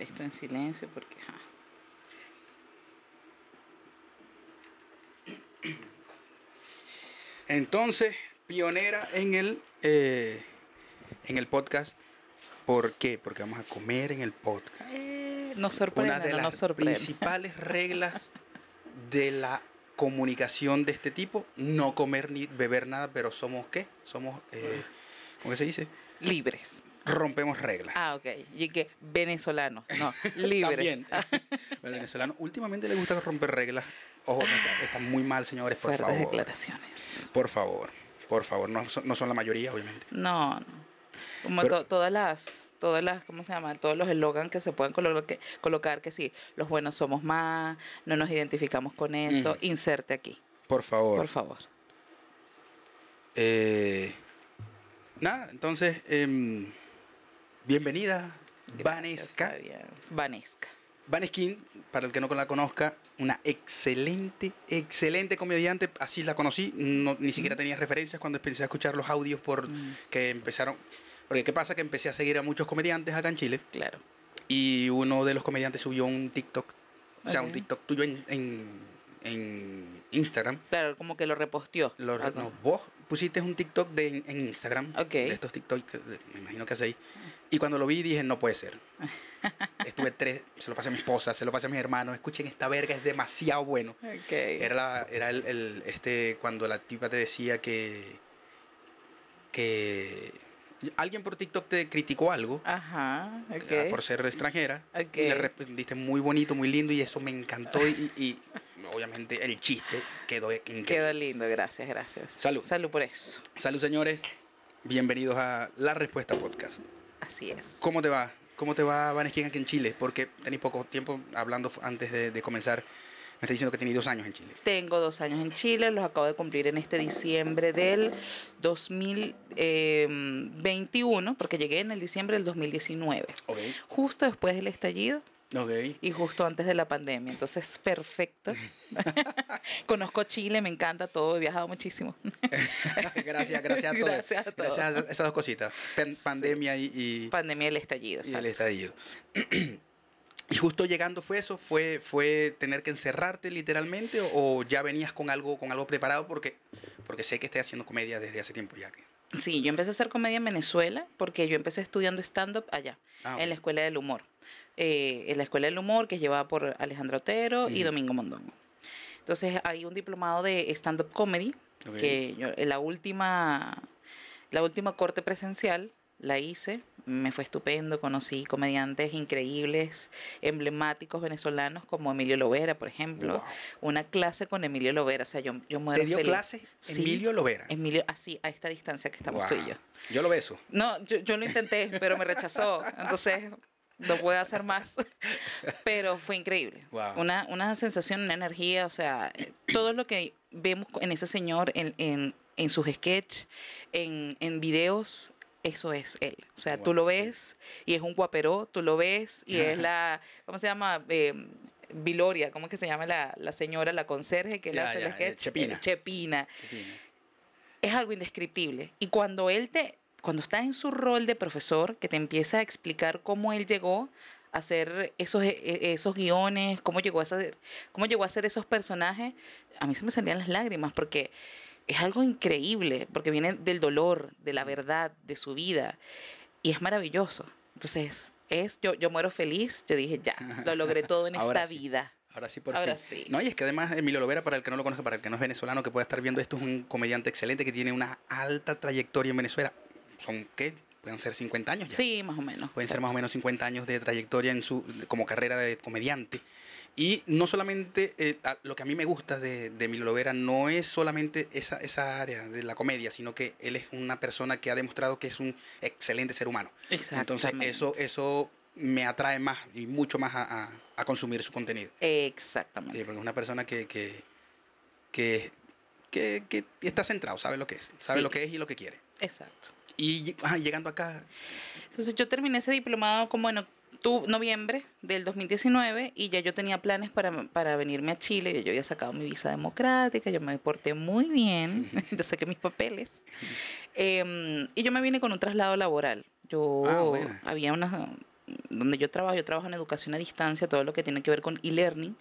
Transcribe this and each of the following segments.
esto en silencio porque... ajá. Entonces, pionera en el, eh, en el podcast. ¿Por qué? Porque vamos a comer en el podcast. Eh, nos Una sorprende, de no las sorprende. principales reglas de la comunicación de este tipo, no comer ni beber nada, pero somos qué? Somos, eh, ¿cómo que se dice? Libres. Rompemos reglas. Ah, ok. Y que venezolanos, no, libres. También. Al venezolano últimamente le gusta romper reglas. Ojo, está, está muy mal, señores, por Fuertes favor. declaraciones. Por favor, por favor. No, son- no son la mayoría, obviamente. No, no. Como Pero- to- todas las, todas las, ¿cómo se llama? Todos los eslogans que se pueden colo- que- colocar que sí, los buenos somos más, no nos identificamos con eso, inserte aquí, Por favor. por favor. Eh, nada, entonces, em, bienvenida, Gracias, Vanesca. Fabián. Vanesca. Vaneskin, para el que no la conozca, una excelente, excelente comediante. Así la conocí. No, ni siquiera tenía referencias cuando empecé a escuchar los audios por Mm. que empezaron. Porque qué pasa que empecé a seguir a muchos comediantes acá en Chile Claro. y uno de los comediantes subió un TikTok, o sea, un Ok. TikTok tuyo en, en, en Instagram. Claro, como que lo reposteó. Lo- no, vos pusiste un TikTok de, en, Instagram, Ok. de estos TikTok, que me imagino que hacéis. Y cuando lo vi dije, no puede ser. Estuve tres, se lo pasé a mi esposa, se lo pasé a mis hermanos, escuchen esta verga, es demasiado bueno. Ok. Era, la- era el, el- este, cuando la tipa te decía que, que alguien por TikTok te criticó algo. Ajá, ah, ok. por ser extranjera Ok. y le respondiste muy bonito, muy lindo y eso me encantó y, y obviamente el chiste quedó increíble. Quedó lindo, gracias, gracias. Salud. Salud por eso. Salud señores, bienvenidos a La Respuesta Podcast. Así es. ¿Cómo te va? ¿Cómo te va Vanesquín aquí en Chile? Porque tenéis poco tiempo hablando antes de, de comenzar. Me está diciendo que tenéis dos años en Chile. Tengo dos años en Chile, los acabo de cumplir en este diciembre del 2021, porque llegué en el diciembre del 2019, Ok. justo después del estallido Ok. y justo antes de la pandemia. Entonces, perfecto. Conozco Chile, me encanta todo, he viajado muchísimo. gracias, gracias a todos. Gracias a todos. Gracias a esas dos cositas. Pan- pandemia y, y, pandemia y el estallido, y el estallido. ¿Y justo llegando fue eso? ¿Fue, fue tener que encerrarte literalmente o, ya venías con algo, con algo preparado? Porque, porque sé que estás haciendo comedia desde hace tiempo ya. Que... Sí, yo empecé a hacer comedia en Venezuela porque yo empecé estudiando stand-up allá, Ah, en la Escuela del Humor. Eh, en la Escuela del Humor que es llevada por Alejandro Otero y Ujú. Domingo Mondongo. Entonces hay un diplomado de stand-up comedy Ok. que yo, la última, la última corte presencial la hice, me fue estupendo, conocí comediantes increíbles, emblemáticos venezolanos como Emilio Lovera, por ejemplo. Wow. Una clase con Emilio Lovera, o sea, yo, yo muero ¿Te dio feliz. clases Sí. Emilio Lovera? Emilio, así, a esta distancia que estamos tú y Wow. yo. Yo lo beso. No, yo, yo lo intenté, pero me rechazó. Entonces, no puedo hacer más. Pero fue increíble. Wow. Una, una sensación, una energía, o sea, todo lo que vemos en ese señor, en, en, en sus sketches, en, en videos, eso es él. O sea, tú lo ves y es un guaperó, tú lo ves y es la, ¿cómo se llama? Eh, Viloria, ¿cómo es que se llama la, la señora, la conserje que le hace ya, el eh, sketch? Chepina. Eh, Chepina es algo indescriptible. Y cuando él te, cuando está en su rol de profesor, que te empieza a explicar cómo él llegó a hacer esos, e- esos guiones, cómo llegó, a hacer, cómo llegó a hacer esos personajes, a mí se me salían las lágrimas porque es algo increíble, porque viene del dolor, de la verdad, de su vida, y es maravilloso. Entonces, es, yo, yo muero feliz, yo dije, ya, lo logré todo en esta sí. vida. Ahora sí, por Ahora fin. sí. No, y es que además Emilio Lovera, para el que no lo conozca, para el que no es venezolano, que pueda estar viendo esto, es un comediante excelente que tiene una alta trayectoria en Venezuela. ¿Son qué? Pueden ser 50 años ya. Sí, más o menos. Pueden ser más o menos 50 años de trayectoria en su como carrera de comediante. Y no solamente eh, lo que a mí me gusta de, de Emilio Lovera no es solamente esa, esa área de la comedia, sino que él es una persona que ha demostrado que es un excelente ser humano. Entonces eso, eso me atrae más y mucho más a, a- a consumir su contenido. Exactamente. Sí, porque es una persona que, que, que, que- que está centrado, sabe lo que es, sabe Sí. lo que es y lo que quiere. Exacto. Y llegando acá, Entonces yo terminé ese diplomado como en octu- noviembre del 2019 y ya yo tenía planes para, para venirme a Chile. Yo había sacado mi visa democrática, yo me porté muy bien, yo saqué mis papeles. Eh, y yo me vine con un traslado laboral. Yo Ah, había unas donde yo trabajo, yo trabajo en educación a distancia, todo lo que tiene que ver con e-learning.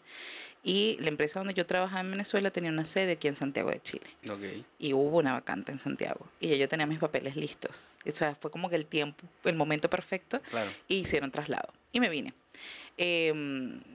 Y la empresa donde yo trabajaba en Venezuela tenía una sede aquí en Santiago de Chile. Ok. Y hubo una vacante en Santiago. Y ya yo tenía mis papeles listos. O sea, fue como que el tiempo, el momento perfecto. Claro. Y hicieron traslado. Y me vine. Eh,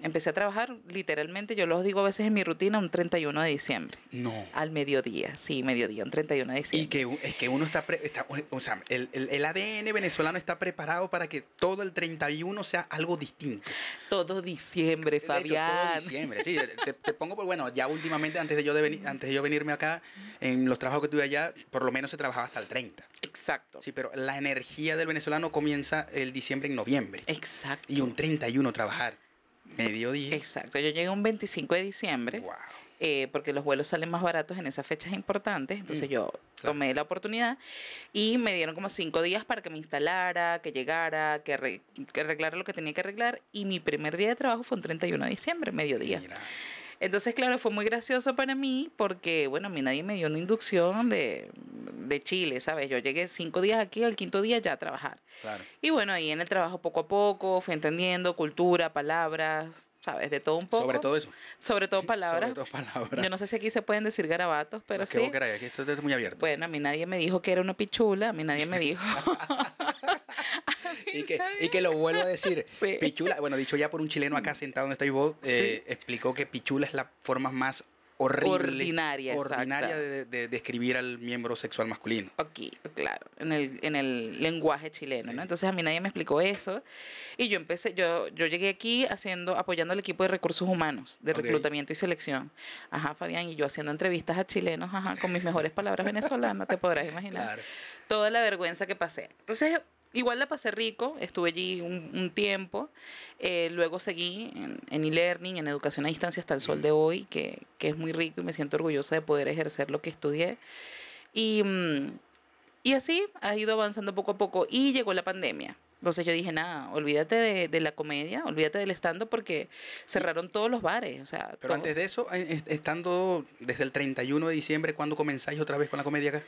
empecé a trabajar, literalmente, yo los digo a veces en mi rutina, un 31 de diciembre. No. Al mediodía, sí, mediodía, un 31 de Y diciembre. que u- es que uno está, pre- está- o sea, el, el- el ADN venezolano está preparado para que todo el 31 sea algo distinto. Todo diciembre, hecho, todo Fabián. diciembre, sí. Te, te pongo, por bueno, ya últimamente, antes de, yo de venir, antes de yo venirme acá, en los trabajos que tuve allá, por lo menos se trabajaba hasta el 30. Exacto. Sí, pero la energía del venezolano comienza el diciembre en noviembre. Exacto. Y un 31 trabajar. Mediodía. Exacto. Yo llegué un 25 de diciembre. Wow. eh, porque los vuelos salen más baratos en esas fechas importantes. Entonces Mm, yo tomé la oportunidad y me dieron como cinco días para que me instalara, que llegara, que, arre- que arreglara lo que tenía que arreglar. Y mi primer día de trabajo fue un 31 de diciembre, mediodía. Mira. Entonces, claro, fue muy gracioso para mí porque, bueno, a mí nadie me dio una inducción de, de Chile, ¿sabes? Yo llegué cinco días aquí, al quinto día ya a trabajar. Claro. Y bueno, ahí en el trabajo poco a poco fui entendiendo cultura, palabras, ¿sabes? De todo un poco. Sobre todo eso. Sobre todo palabras. Sobre todo palabras. Yo no sé si aquí se pueden decir garabatos, pero que sí. vos queráis, que esto es muy abierto. Bueno, a mí nadie me dijo que era una pichula, a mí nadie me dijo. y, que, y que lo vuelvo a decir. Sí. Pichula, bueno, dicho ya por un chileno acá sentado donde estáis vos, eh, explicó que pichula es la forma más horrible, Ordinaria, de, de describir al miembro sexual masculino. Aquí, claro, en el, en el lenguaje chileno, ¿no? Entonces a mí nadie me explicó eso. Y yo empecé, yo, yo llegué aquí haciendo, apoyando al equipo de recursos humanos, de reclutamiento y selección. Ajá, Fabián, y yo haciendo entrevistas a chilenos, ajá, con mis mejores palabras venezolanas, te podrás imaginar. Claro. Toda la vergüenza que pasé. Entonces, igual la pasé rico, estuve allí un, un tiempo. eh, luego seguí en en e-learning, en educación a distancia hasta el sol de hoy, que, que es muy rico y me siento orgullosa de poder ejercer lo que estudié. Y, mm, y así ha ido avanzando poco a poco y llegó la pandemia. Entonces yo dije, nada, olvídate de, de la comedia, olvídate del stand porque cerraron todos los bares. O sea, Pero todo. antes de eso, eh, est- estando desde el 31 de diciembre, ¿cuándo comenzáis otra vez con la comedia acá?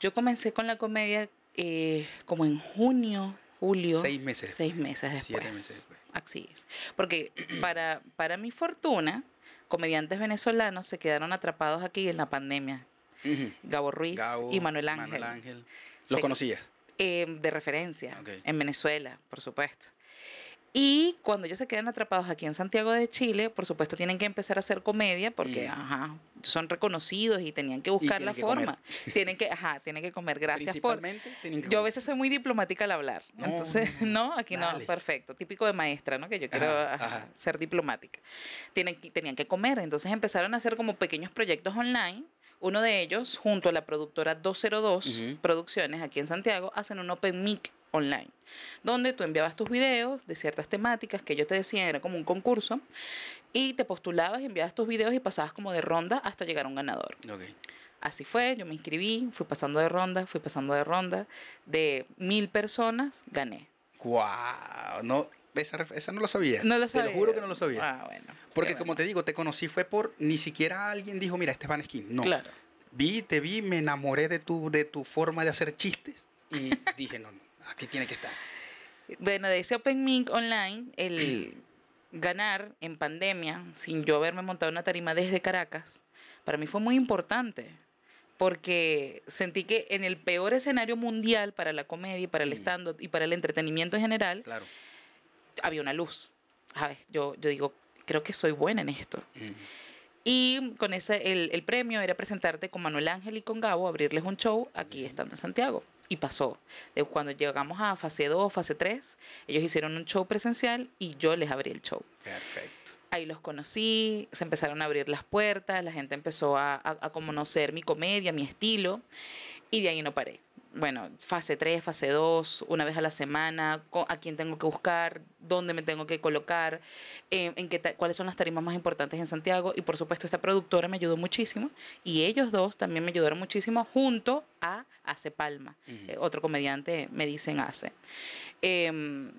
Yo comencé con la comedia eh, como en junio, julio. Seis meses Seis meses después. Siete meses después. Así es. Porque para, para mi fortuna, comediantes venezolanos se quedaron atrapados aquí en la pandemia. Gabo Ruiz Gabo, y Manuel Ángel. Manuel Ángel. ¿Los Se- conocías? eh, de referencia en Venezuela, por supuesto. Y cuando ellos se quedan atrapados aquí en Santiago de Chile, por supuesto tienen que empezar a hacer comedia porque, Mm. ajá, son reconocidos y tenían que buscar la que comer. forma. Tienen que, ajá, tienen que comer. Gracias por, que yo a veces soy muy diplomática al hablar. No, Entonces, no, aquí no, perfecto. Típico de maestra, ¿no? Que yo quiero Ajá, ajá, ajá. ser diplomática. Tienen, que- tenían que comer. Entonces empezaron a hacer como pequeños proyectos online. Uno de ellos, junto a la productora 202 Ujú. Producciones aquí en Santiago, hacen un Open Mic online, donde tú enviabas tus videos de ciertas temáticas que yo te decía, era como un concurso, y te postulabas, enviabas tus videos y pasabas como de ronda hasta llegar a un ganador. Así fue, yo me inscribí, fui pasando de ronda, fui pasando de ronda. De mil personas, gané. Guau, no, esa, no lo sabía. No lo Te sabía. lo juro que no lo sabía. Ah, bueno. Porque como te digo, te conocí fue por ni siquiera alguien dijo, mira, este es Van Skin. No. Claro. Vi, te vi, me enamoré de tu, de tu forma de hacer chistes y dije, no, no, aquí tiene que estar. Bueno, de ese Open Mic online, el ganar en pandemia, sin yo haberme montado una tarima desde Caracas, para mí fue muy importante. Porque sentí que en el peor escenario mundial para la comedia, para el Mm. stand-up y para el entretenimiento en general, Claro. había una luz. ¿Sabes? Yo, yo digo, creo que soy buena en esto. Mm. Y con ese, el, el premio era presentarte con Manuel Ángel y con Gabo, abrirles un show aquí estando en Santiago. Y pasó. De cuando llegamos a fase 2, fase 3, ellos hicieron un show presencial y yo les abrí el show. Perfecto. Ahí los conocí, se empezaron a abrir las puertas, la gente empezó a, a, a conocer mi comedia, mi estilo, y de ahí no paré. Bueno, fase 3, fase 2, una vez a la semana, a quién tengo que buscar, dónde me tengo que colocar, eh, en qué cuáles son las tarimas más importantes en Santiago. Y por supuesto, esta productora me ayudó muchísimo. Y ellos dos también me ayudaron muchísimo junto a Ace Palma, eh, otro comediante, me dicen Ace. Em,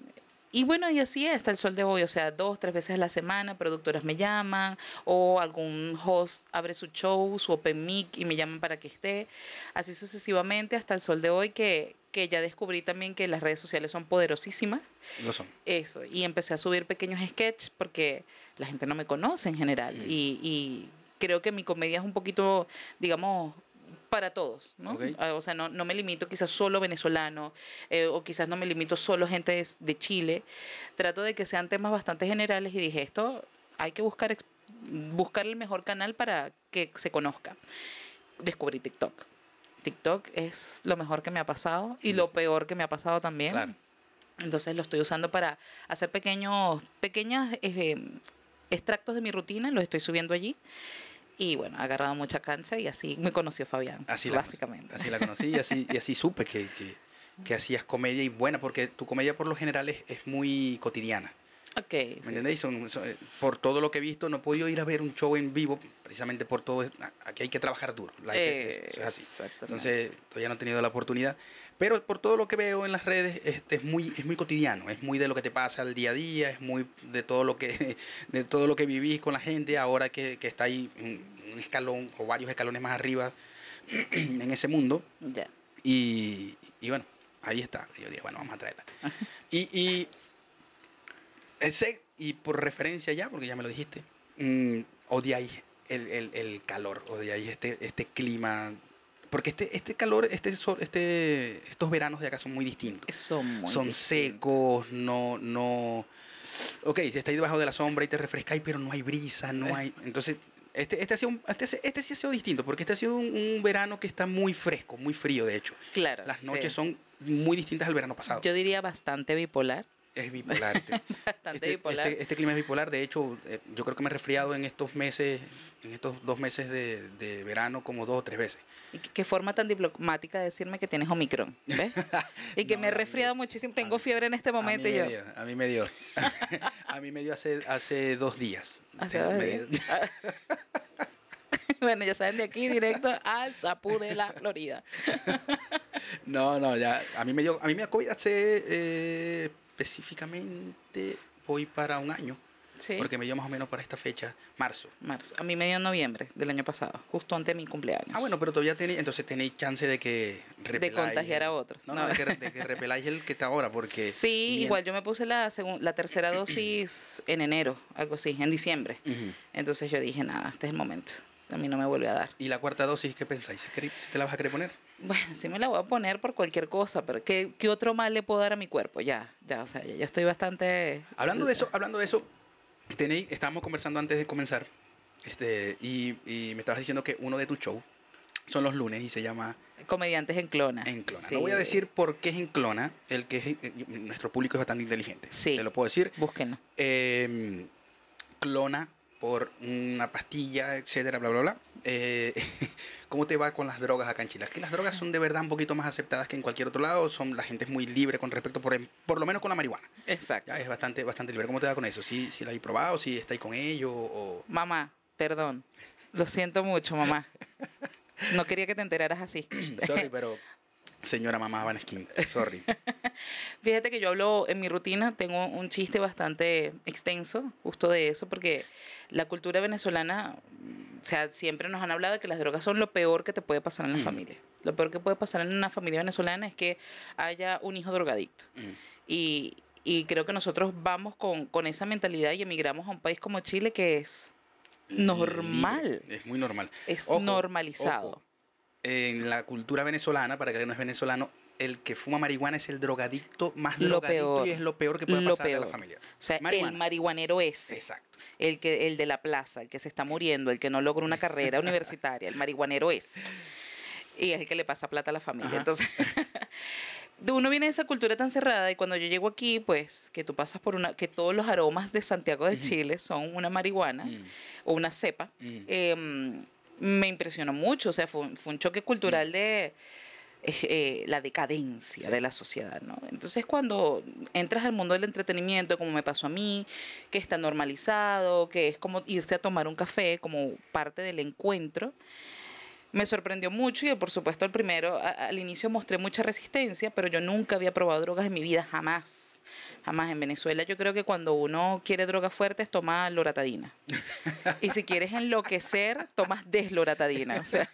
y bueno, y así es, hasta el sol de hoy, o sea, dos, tres veces a la semana, productoras me llaman o algún host abre su show, su open mic y me llaman para que esté. Así sucesivamente hasta el sol de hoy que, que ya descubrí también que las redes sociales son poderosísimas. Lo son. Eso, y empecé a subir pequeños sketches porque la gente no me conoce en general. Y, y creo que mi comedia es un poquito, digamos, para todos, ¿no? Ah, O sea, no, no me limito quizás solo venezolano eh, o quizás no me limito solo gente de, de Chile. Trato de que sean temas bastante generales y dije, esto hay que buscar, buscar el mejor canal para que se conozca. Descubrí TikTok. TikTok es lo mejor que me ha pasado y lo peor que me ha pasado también. Claro. Entonces lo estoy usando para hacer pequeños, pequeñas eh, extractos de mi rutina, los estoy subiendo allí. Y bueno, ha agarrado mucha cancha y así me conoció Fabián, Así la, básicamente. Así la conocí y así, y así supe que, que, que hacías comedia y buena, porque tu comedia por lo general es, es muy cotidiana. Ok, ¿Me sí. entendéis? Son- son- eh, por todo lo que he visto, no he podido ir a ver un show en vivo, precisamente por todo. Aquí hay que trabajar duro. la hay que- eso es así. Entonces, todavía no he tenido la oportunidad. Pero por todo lo que veo en las redes, este, es, muy, es muy cotidiano, es muy de lo que te pasa al día a día, es muy de todo lo que, de todo lo que vivís con la gente, ahora que, que está ahí un escalón o varios escalones más arriba en ese mundo. Ya. Y, y bueno, ahí está. Yo dije, bueno, vamos a traerla. Y, y, ese, y por referencia ya, porque ya me lo dijiste, mm, odiáis el, el, el calor, odiáis este, este clima. Porque este, este calor, este, sol- este, estos veranos de acá son muy distintos. Son muy son distintos. secos, no, no. Ok, si estáis debajo de la sombra y te refrescáis, pero no hay brisa, Eh. no hay. Entonces, este, este, ha sido un- este, este sí ha sido distinto, porque este ha sido un, un verano que está muy fresco, muy frío, de hecho. Claro. Las sí. noches son muy distintas al verano pasado. Yo diría bastante bipolar. Es bipolar. Este, Bastante este- bipolar. este- este clima es bipolar. De hecho, eh, yo creo que me he resfriado en estos meses, en estos dos meses de, de verano, como dos o tres veces. Y qué- forma tan diplomática de decirme que tienes Omicron, ¿ves? Y que No, me he a mí- resfriado muchísimo. Tengo a mí- fiebre en este A mí momento y yo. dio, a mí me dio. a mí me dio hace, hace dos días. Hace dos días. bueno, ya saben, de aquí directo al Zapú de la Florida. No, no, ya. A mí me dio, a mí me dio COVID hace eh, específicamente voy para un año. Sí. Porque me dio más o menos para esta fecha, marzo. Marzo. A mí me dio en noviembre del año pasado, justo antes de mi cumpleaños. Ah, bueno, pero todavía tenéis, entonces tenéis chance de que repeláis contagiar el- a otros. No, no, No. de, que, de que repeláis el que está ahora, porque... Sí, igual yo me puse la, la tercera dosis en enero, algo así, en diciembre. Ujú. Entonces yo dije, nada, este es el momento. A mí no me vuelve a dar. ¿Y la cuarta dosis qué pensáis? ¿Si queréis- si te la vas a querer poner? Bueno, sí me la voy a poner por cualquier cosa, pero ¿qué, qué otro mal le puedo dar a mi cuerpo? Ya, ya, o sea, ya, ya estoy bastante... Hablando de eso, hablando de eso, tenéis, estábamos conversando antes de comenzar, este, y, y me estabas diciendo que uno de tus shows son los lunes y se llama Comediantes en clona. Enclona. Sí. No voy a decir por qué es Enclona, el que es, eh, nuestro público es bastante inteligente. Sí. Te lo puedo decir. Búsquenlo. Eh, clona por una pastilla, etcétera, bla, bla, bla. Eh, ¿Cómo te va con las drogas acá en Chile? Que las drogas son de verdad un poquito más aceptadas que en cualquier otro lado. Son, la gente es muy libre con respecto, por, em- por lo menos con la marihuana. Exacto. Ya es bastante, bastante libre. ¿Cómo te va con eso? ¿Si, si la probado? ¿Si estáis con ello? O... Mamá, perdón. Lo siento mucho, mamá. No quería que te enteraras así. Sorry, pero señora mamá Van Skin, sorry. Fíjate que yo hablo en mi rutina, tengo un chiste bastante extenso justo de eso, porque la cultura venezolana, o sea, siempre nos han hablado de que las drogas son lo peor que te puede pasar en la Mm. familia. Lo peor que puede pasar en una familia venezolana es que haya un hijo drogadicto. Mm. Y, y creo que nosotros vamos con, con esa mentalidad y emigramos a un país como Chile que es normal, Libre, Es muy normal. es Ojo, normalizado. ojo. En la cultura venezolana, para que no es venezolano, el que fuma marihuana es el drogadicto más Lo drogadicto peor. y es lo peor que puede Lo pasar a la peor. familia. O sea, el marihuanero ese. Exacto. el que el de la plaza, el que se está muriendo, el que no logra una carrera universitaria, el marihuanero es. Y es el que le pasa plata a la familia. Ajá. Entonces, uno viene de esa cultura tan cerrada y cuando yo llego aquí, pues que tú pasas por una que todos los aromas de Santiago de. Chile son una marihuana Mm, o una cepa. mm. eh, me impresionó mucho, o sea, fue, un- fue un choque cultural de eh, la decadencia Sí. de la sociedad, ¿no? Entonces cuando entras al mundo del entretenimiento, como me pasó a mí, que está normalizado, que es como irse a tomar un café como parte del encuentro, me sorprendió mucho y por supuesto al primero, al inicio mostré mucha resistencia, pero yo nunca había probado drogas en mi vida, jamás, jamás en Venezuela. Yo creo que cuando uno quiere drogas fuertes, toma loratadina. Y si quieres enloquecer, tomas desloratadina. O sea,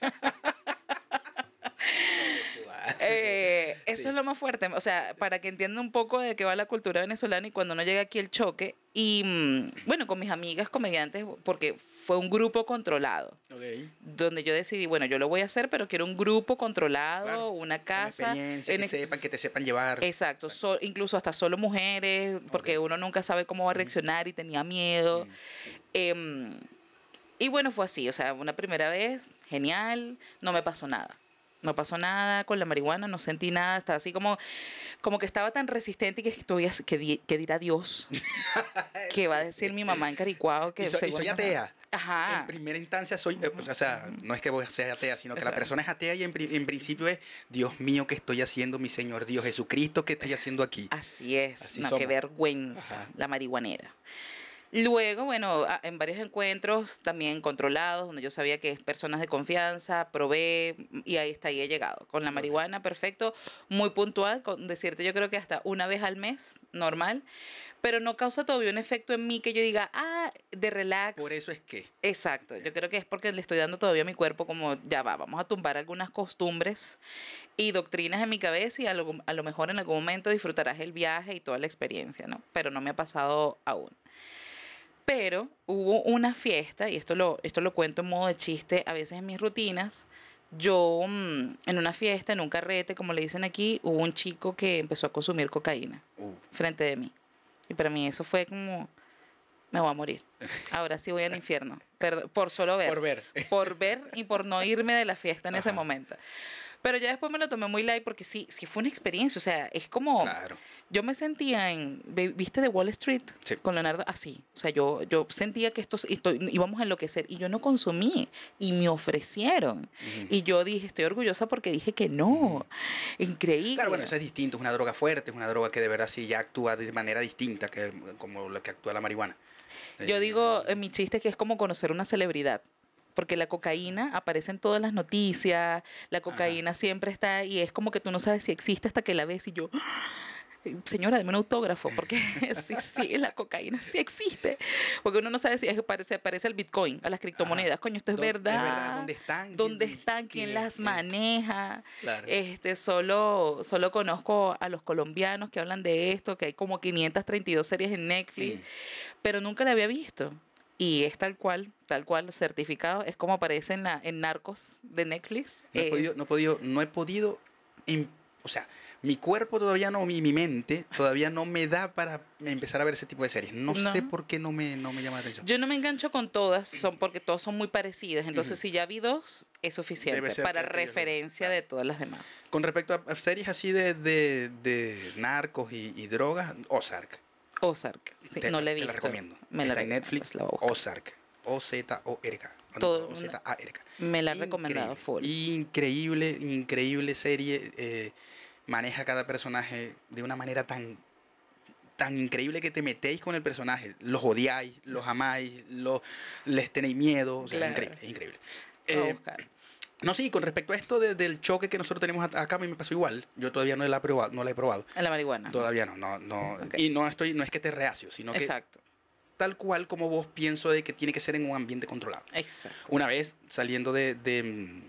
Eh, eso Sí. es lo más fuerte. O sea, para que entiendan un poco de qué va la cultura venezolana y cuando no llega aquí el choque. Y mm, bueno, con mis amigas comediantes, porque fue un grupo controlado. Ok. Donde yo decidí, bueno, yo lo voy a hacer, pero quiero un grupo controlado, Claro, una casa. experiencia, en que sepan, que te sepan llevar. Exacto, so- incluso hasta solo mujeres, porque uno nunca sabe cómo va a reaccionar y tenía miedo. Mm. Em, y bueno, fue así, o sea, una primera vez, genial, no me pasó nada. No pasó nada con la marihuana, no sentí nada, estaba así como, como que estaba tan resistente y que estoy, que, di- que dirá Dios, que va a decir mi mamá en Caricuao que Y, soy no- atea. Ajá. En primera instancia soy, eh, o sea, no es que voy a ser atea, sino que la persona es atea y en, en principio es, Dios mío, ¿qué estoy haciendo, mi Señor Dios Jesucristo, qué estoy haciendo aquí? Así es, Así no, somos. qué vergüenza, Ajá. la marihuanera. Luego, bueno, en varios encuentros también controlados, donde yo sabía que es personas de confianza, probé y ahí está, ahí he llegado. Con la marihuana, perfecto, muy puntual, con decirte yo creo que hasta una vez al mes, normal, pero no causa todavía un efecto en mí que yo diga, ah, de relax. Por eso es que. Exacto, yo creo que es porque le estoy dando todavía a mi cuerpo como, ya va, vamos a tumbar algunas costumbres y doctrinas en mi cabeza y a lo, a lo mejor en algún momento disfrutarás el viaje y toda la experiencia, ¿no? Pero no me ha pasado aún. Pero hubo una fiesta, y esto lo, esto lo cuento en modo de chiste, a veces en mis rutinas, yo mm, en una fiesta, en un carrete, como le dicen aquí, hubo un chico que empezó a consumir cocaína Uh, frente de mí. Y para mí eso fue como, me voy a morir. Ahora sí voy al infierno. Por solo ver. por ver. Por ver y por no irme de la fiesta en ese Ajá. momento. Pero ya después me lo tomé muy light porque sí, sí fue una experiencia. O sea, es como... Claro. Yo me sentía en... ¿Viste de Wall Street? Sí. Con Leonardo. Así. O sea, yo, yo sentía que esto, esto íbamos a enloquecer. Y yo no consumí. Y me ofrecieron. Ujú. Y yo dije, estoy orgullosa porque dije que no. Increíble. Claro, bueno, eso es distinto, es una droga fuerte, es una droga que de verdad sí ya actúa de manera distinta que como lo que actúa la marihuana. Yo Eh, digo en mi chiste que es como conocer una celebridad. Porque la cocaína aparece en todas las noticias, la cocaína siempre está y es como que tú no sabes si existe hasta que la ves y yo, señora, deme un autógrafo, porque sí, sí, la cocaína sí existe. Porque uno no sabe si es, parece, parece al Bitcoin, a las criptomonedas. Coño, esto es ¿Dó- es verdad. ¿Dónde están? ¿Dónde ¿Quién- están? ¿Quién quién- las maneja? Claro. Este, solo, solo conozco a los colombianos que hablan de esto, que hay como 532 series en Netflix, pero nunca la había visto. Y es tal cual, tal cual, certificado. Es como aparece en, la, en Narcos de Netflix. No he Eh, podido, no he podido, no he podido, im- o sea, mi cuerpo todavía no, mi, mi mente todavía no me da para empezar a ver ese tipo de series. No, No. sé por qué no me, no me llama la atención. Yo no me engancho con todas, son porque todas son muy parecidas. Entonces, si ya vi dos, es suficiente para referencia de todas las demás. Con respecto a, a series así de, de, de narcos y, y drogas, Ozark. Ozark. Sí, Te- no la he te visto. la recomiendo. Me la en Netflix. la. Ozark. O-Z-O-R-K. Todo- O-Z-A-R-K. Me la he recomendado full. Increíble, increíble serie. eh, maneja cada personaje de una manera tan tan increíble que te metéis con el personaje. Los odiáis, los amáis, los, les tenéis miedo. O sea, Claro. es increíble, es increíble. Eh. No, sí, con respecto a esto de- del choque que nosotros tenemos acá, a mí me pasó igual. Yo todavía no la he probado. No la he probado. En la marihuana. Todavía no, no, no. Y no estoy, no es que esté reacio, sino que Exacto. tal cual como vos pienso de que tiene que ser en un ambiente controlado. Exacto. Una vez saliendo de, de,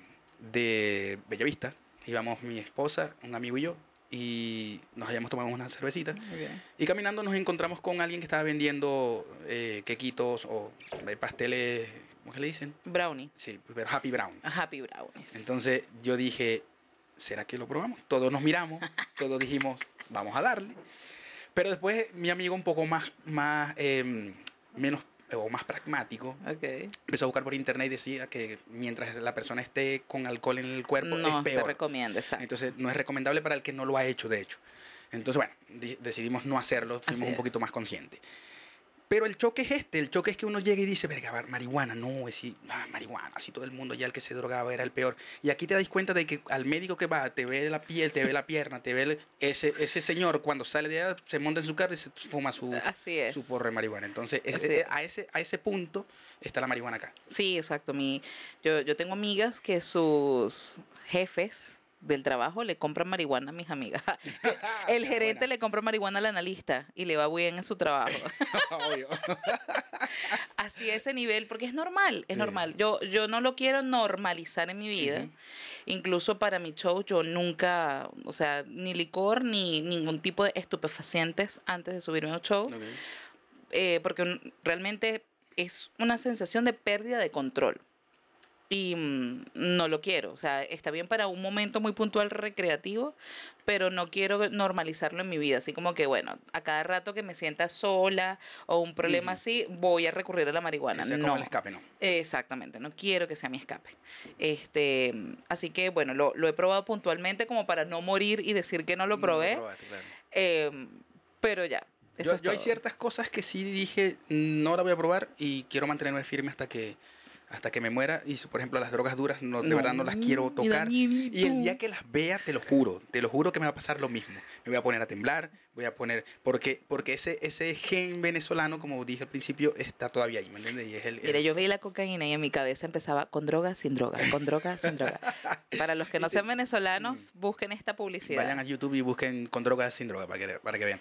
de Bellavista, íbamos mi esposa, un amigo y yo, y nos habíamos tomado una cervecita. Muy bien. Y caminando nos encontramos con alguien que estaba vendiendo eh, quequitos o eh, pasteles, ¿cómo se le dicen? Brownie. Sí, pero Happy Brown. Happy Brownies. Entonces yo dije, ¿será que lo probamos? Todos nos miramos, todos dijimos, vamos a darle. Pero después mi amigo un poco más, más em, menos o más pragmático ok. empezó a buscar por internet y decía que mientras la persona esté con alcohol en el cuerpo No es se peor. recomienda, exacto. Entonces no es recomendable para el que no lo ha hecho, de hecho. Entonces, bueno, di- decidimos no hacerlo, fuimos Así un poquito es. más conscientes. Pero el choque es este, el choque es que uno llega y dice, verga, marihuana, no, es ah, marihuana, así todo el mundo ya el que se drogaba era el peor. Y aquí te das cuenta de que al médico que va, te ve la piel, te ve la pierna, te ve el- ese, ese señor cuando sale de allá, se monta en su carro y se fuma su, Así es. su porro de marihuana. Entonces, es- es. a, ese, a ese punto está la marihuana acá. Sí, exacto. Mi, yo, yo tengo amigas que sus jefes del trabajo le compran marihuana a mis amigas. El gerente le compra marihuana al analista y le va bien en su trabajo. Obvio. Así ese nivel, porque es normal, es Sí. normal. Yo, yo no lo quiero normalizar en mi vida. Incluso para mi show yo nunca, o sea, ni licor ni ningún tipo de estupefacientes antes de subirme a un show, eh, porque realmente es una sensación de pérdida de control. Y mm, no lo quiero. O sea, está bien para un momento muy puntual recreativo, pero no quiero normalizarlo en mi vida. Así como que, bueno, a cada rato que me sienta sola o un problema así, voy a recurrir a la marihuana. Que sea no. como el escape, ¿no? Exactamente, no quiero que sea mi escape. Este, así que bueno, lo, lo he probado puntualmente como para no morir y decir que no lo No probé, probaste, claro. em, pero ya. Eso Yo, es yo hay ciertas cosas que sí dije, no la voy a probar y quiero mantenerme firme hasta que hasta que me muera. Y por ejemplo, las drogas duras, no, de No, verdad no las quiero tocar. Y el día que las vea, te lo juro, te lo juro que me va a pasar lo mismo. Me voy a poner a temblar, voy a poner, porque, porque ese, ese gen venezolano, como dije al principio, está todavía ahí, ¿me entiendes? Y es el, el- Mira, yo veía la cocaína y en mi cabeza empezaba con droga, sin droga, con droga, sin droga. Para los que no sean venezolanos, busquen esta publicidad. Vayan a YouTube y busquen con drogas sin droga para que, para que vean.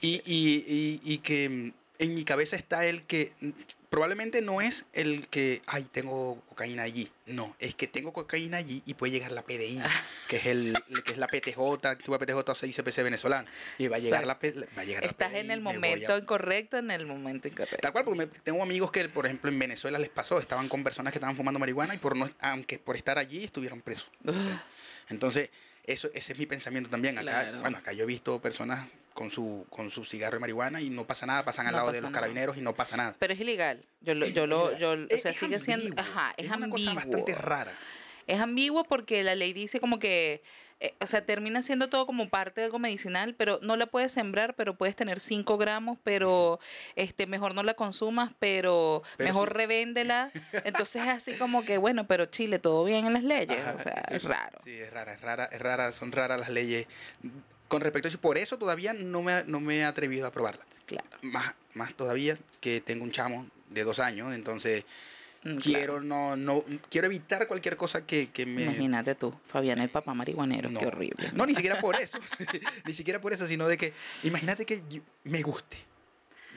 Y, y, y, y que en mi cabeza está el que probablemente no es el que, ay, tengo cocaína allí. No, es que tengo cocaína allí y puede llegar la PDI, que es, el, que es la PTJ, actúa PTJ 6 CPC venezolano. Y va a llegar la, va a llegar la Estás PDI, en el a- momento incorrecto, en el momento incorrecto. Tal cual, porque me- tengo amigos que, por ejemplo, en Venezuela les pasó, estaban con personas que estaban fumando marihuana y por no, aunque por estar allí estuvieron presos. Entonces, entonces, eso, ese es mi pensamiento también. Acá, Claro. bueno, acá yo he visto personas con su, con su cigarro de marihuana y no pasa nada, pasan al lado de los nada. carabineros y no pasa nada. Pero es ilegal. Yo lo, yo lo, yo, o Es- sea, es sigue siendo, ajá, es, una ambiguo. cosa bastante rara. Es ambiguo porque la ley dice como que, eh, o sea, termina siendo todo como parte de algo medicinal, pero no la puedes sembrar, pero puedes tener 5 gramos, pero este mejor no la consumas, pero, Pero mejor sí. revéndela. Entonces es así como que, bueno, pero Chile, todo bien en las leyes. Ajá, o sea, es raro. Sí, es rara, es rara, es rara, son raras las leyes. Con respecto a eso, por eso todavía no me, no me he atrevido a probarla. Claro. Más, más todavía que tengo un chamo de dos años, entonces Mm, quiero no, no quiero evitar cualquier cosa que, que me Imagínate tú, Fabián, el papá marihuanero, no, qué horrible. no ni siquiera por eso ni siquiera por eso sino de que imagínate que me guste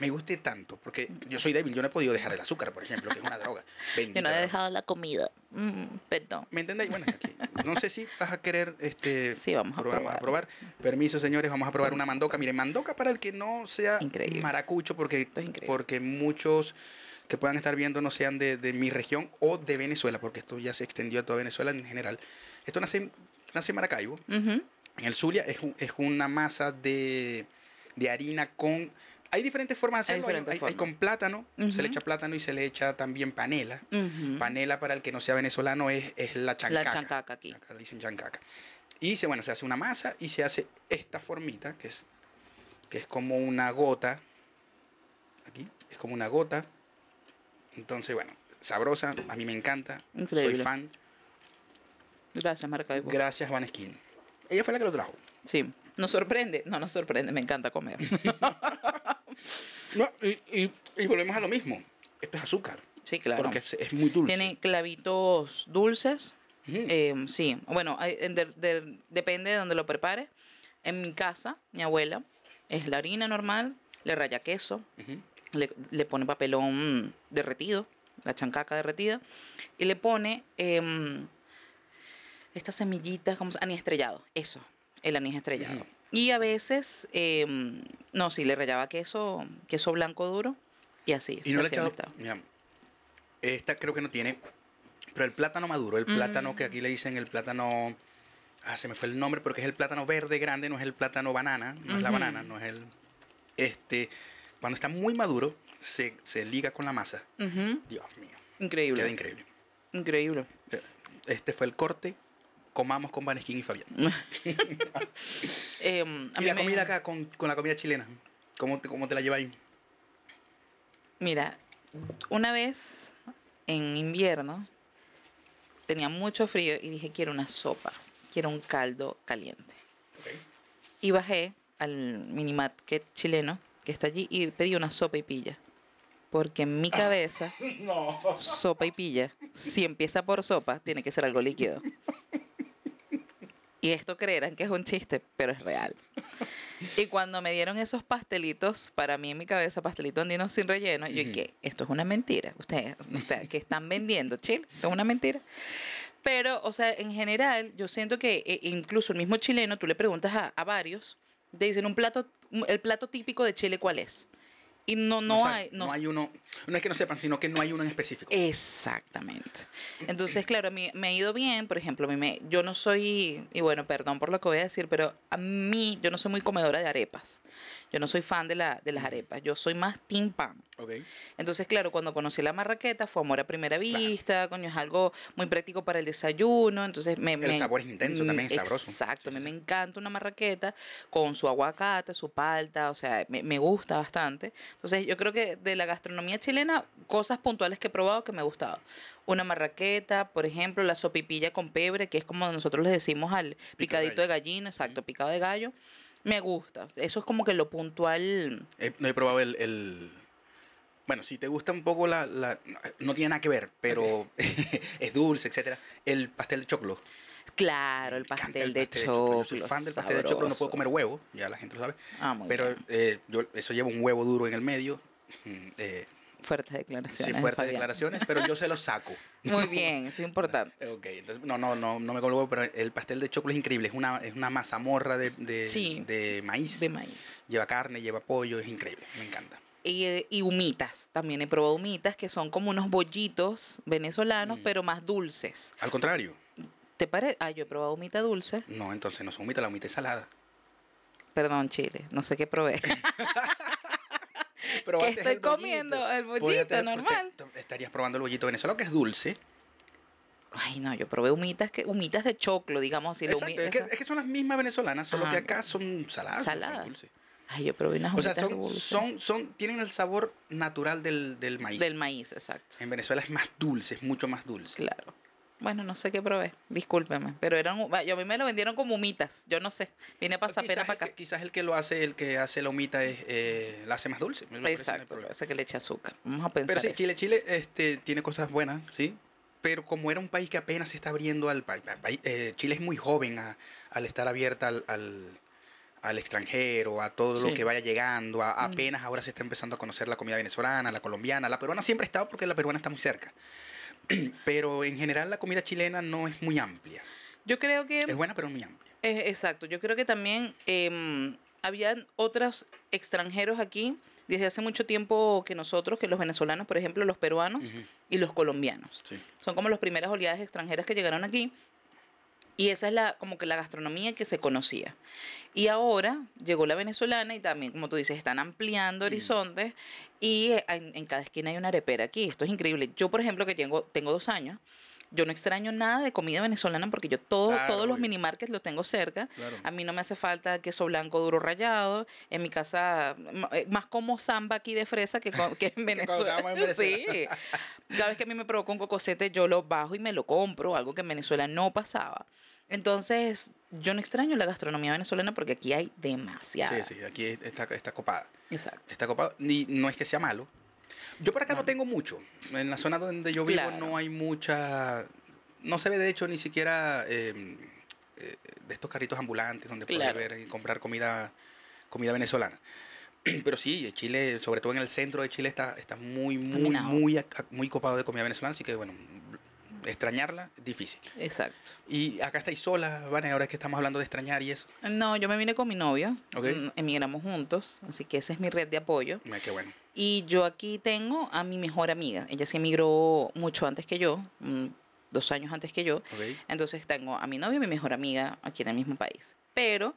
me guste tanto porque yo soy débil yo no he podido dejar el azúcar por ejemplo que es una droga Yo Bendita no he droga. dejado la comida. Mm, perdón. ¿Me entendéis? Bueno, aquí. No sé si vas a querer este Sí, vamos a probar. probar. Permiso, señores, vamos a probar una mandoca. Miren, mandoca para el que no sea Increíble. maracucho, porque, es porque muchos que puedan estar viendo no sean de, de mi región o de Venezuela, porque esto ya se extendió a toda Venezuela en general. Esto nace, nace en Maracaibo, en el Zulia. Es, es una masa de, de harina con... Hay diferentes formas de hacerlo. Hay, hay- hay con plátano, se le echa plátano y se le echa también panela. Ujú. Panela, para el que no sea venezolano, es, es la chancaca. La chancaca aquí. Acá le dicen chancaca. Y se, bueno, se hace una masa y se hace esta formita, que es, que es como una gota. Aquí, es como una gota. Entonces, bueno, sabrosa, a mí me encanta. Increíble. Soy fan. Gracias, Maracaibo. Gracias, Van Skin. Ella fue la que lo trajo. Sí. ¿Nos sorprende? No nos sorprende, me encanta comer. No, y, y- y volvemos a lo mismo. Esto es azúcar. Sí, claro. Porque es, es muy dulce. Tiene clavitos dulces. Eh, sí, bueno, de- de- depende de donde lo prepare. En mi casa, mi abuela, es la harina normal, le raya queso, le, le pone papelón derretido, la chancaca derretida, y le pone em, estas semillitas, como anís estrellado, eso, el anís estrellado. Y a veces, em, no, sí, le rayaba queso, queso blanco duro, y así. Y no le echado. mira, esta creo que no tiene. Pero el plátano maduro, el plátano que aquí le dicen el plátano. Ah, se me fue el nombre, porque es el plátano verde grande, no es el plátano banana, no es la banana, no es el. Este. Cuando está muy maduro, se, se liga con la masa. Dios mío, Increíble. queda increíble. Increíble. Este fue el corte. Comamos con Vanesquín y Fabián. A y mí la me- comida acá con, con la comida chilena. ¿Cómo te, cómo te la lleváis? Mira, una vez en invierno tenía mucho frío y dije quiero una sopa, quiero un caldo caliente. Y bajé al minimarket chileno que está allí y pedí una sopa y pilla. Porque en mi cabeza, No. sopa y pilla, si empieza por sopa, tiene que ser algo líquido. Y esto creerán que es un chiste, pero es real. Y cuando me dieron esos pastelitos, para mí en mi cabeza, pastelito andino sin relleno, yo dije, esto es una mentira. Ustedes, ustedes que están vendiendo chile, esto es una mentira. Pero, o sea, en general, yo siento que eh, incluso el mismo chileno, tú le preguntas a, a varios, te dicen un plato, el plato típico de Chile, ¿cuál es? Y no, no, hay. No, hay uno. No es que no sepan, sino que no hay uno en específico. Exactamente. Entonces, claro, a mí me ha ido bien. Por ejemplo, a mí me, yo no soy. Y bueno, perdón por lo que voy a decir, pero a mí, yo no soy muy comedora de arepas. Yo no soy fan de, la, de las arepas. Yo soy más team pan. Okay. Entonces, claro, cuando conocí la marraqueta fue amor a primera vista, coño, es algo muy práctico para el desayuno, entonces me... El sabor es intenso también, es sabroso. Exacto, a mí me encanta una marraqueta con su aguacate, su palta, o sea, me, me, gusta bastante. Entonces, yo creo que de la gastronomía chilena, cosas puntuales que he probado que me ha gustado. Una marraqueta, por ejemplo, la sopipilla con pebre, que es como nosotros le decimos al picadito de, gallina, exacto, picado de gallo. Me gusta. Eso es como que lo puntual. no he probado el, el bueno, si te gusta un poco la, la no tiene nada que ver, pero es dulce, etcétera. El pastel de choclo. Claro, el pastel, de, choclo. Yo soy fan del pastel de choclo, no puedo comer huevo, ya la gente lo sabe. Ah, muy pero eh, yo, eso lleva un huevo duro en el medio. Mm, eh, fuertes declaraciones. Sí, fuertes declaraciones, pero yo se lo saco. Muy bien, eso es importante. ok, entonces, no, no, no, no me huevo, pero el pastel de choclo es increíble. Es una, es una mazamorra de, de, de maíz. De maíz. Lleva carne, lleva pollo, es increíble, me encanta. Y, y, humitas, también he probado humitas, que son como unos bollitos venezolanos, mm. pero más dulces. Al contrario. ¿Te parece? Ah, yo he probado humita dulce. No, entonces no son humitas, la humita es salada. Perdón, Chile, no sé qué probé. ¿Qué estoy comiendo? El bollito, normal. Estarías probando el bollito venezolano, que es dulce. Ay, no, yo probé humitas, que, humitas de choclo, digamos. Exacto, es, que, es, que, son las mismas venezolanas, solo que acá son saladas. Saladas. Dulces. Ay, yo probé unas O sea, son, son, son, tienen el sabor natural del, del maíz. Del maíz, exacto. En Venezuela es más dulce, es mucho más dulce. Claro. Bueno, no sé qué probé, discúlpeme, pero eran, yo a mí me lo vendieron como humitas, yo no sé, vine a pasar pena para acá. quizás el que lo hace, el que hace la humita es, eh, la hace más dulce. Exacto, ese que le echa azúcar, vamos a pensar Pero sí, Chile, Chile este, tiene cosas buenas, sí, pero como era un país que apenas se está abriendo al país, eh, Chile es muy joven al estar abierta al al extranjero, a todo lo que vaya llegando, a, mm. apenas ahora se está empezando a conocer la comida venezolana, la colombiana, la peruana siempre ha estado porque la peruana está muy cerca. Pero en general la comida chilena no es muy amplia. Yo creo que... Es buena, pero muy amplia. exacto, yo creo que también eh, habían otros extranjeros aquí desde hace mucho tiempo que nosotros, que los venezolanos, por ejemplo, los peruanos y los colombianos. Son como las primeras oleadas extranjeras que llegaron aquí y esa es la, como que la gastronomía que se conocía. Y ahora llegó la venezolana y también, como tú dices, están ampliando mm. horizontes y en, cada esquina hay una arepera aquí. Esto es increíble. Yo, por ejemplo, que tengo, tengo dos años, yo no extraño nada de comida venezolana porque yo todo, todos los mini markets los tengo cerca. A mí no me hace falta queso blanco duro rallado. En mi casa, eh, más como samba aquí de fresa que, que en Venezuela. sí. Sabes que a mí me provoca un cocosete, yo lo bajo y me lo compro, algo que en Venezuela no pasaba. Entonces, yo no extraño la gastronomía venezolana porque aquí hay demasiada. Sí, sí, aquí está, está copada. Exacto. Está copada. Y no es que sea malo, yo por acá no, tengo mucho. En la zona donde yo vivo no hay mucha. No se ve, de hecho, ni siquiera em, eh, de estos carritos ambulantes donde puedes ver y comprar comida, comida venezolana. Pero sí, Chile, sobre todo en el centro de Chile, está, está muy, muy, muy, muy copado de comida venezolana. Así que, bueno, extrañarla difícil. Exacto. Y acá estáis sola, Vane, ahora que estamos hablando de extrañar y eso. No, yo me vine con mi novio. Mm, emigramos juntos, así que esa es mi red de apoyo. qué bueno. Y yo aquí tengo a mi mejor amiga. Ella se emigró mucho antes que yo, mm, dos años antes que yo. Entonces tengo a mi novio y a mi mejor amiga aquí en el mismo país. Pero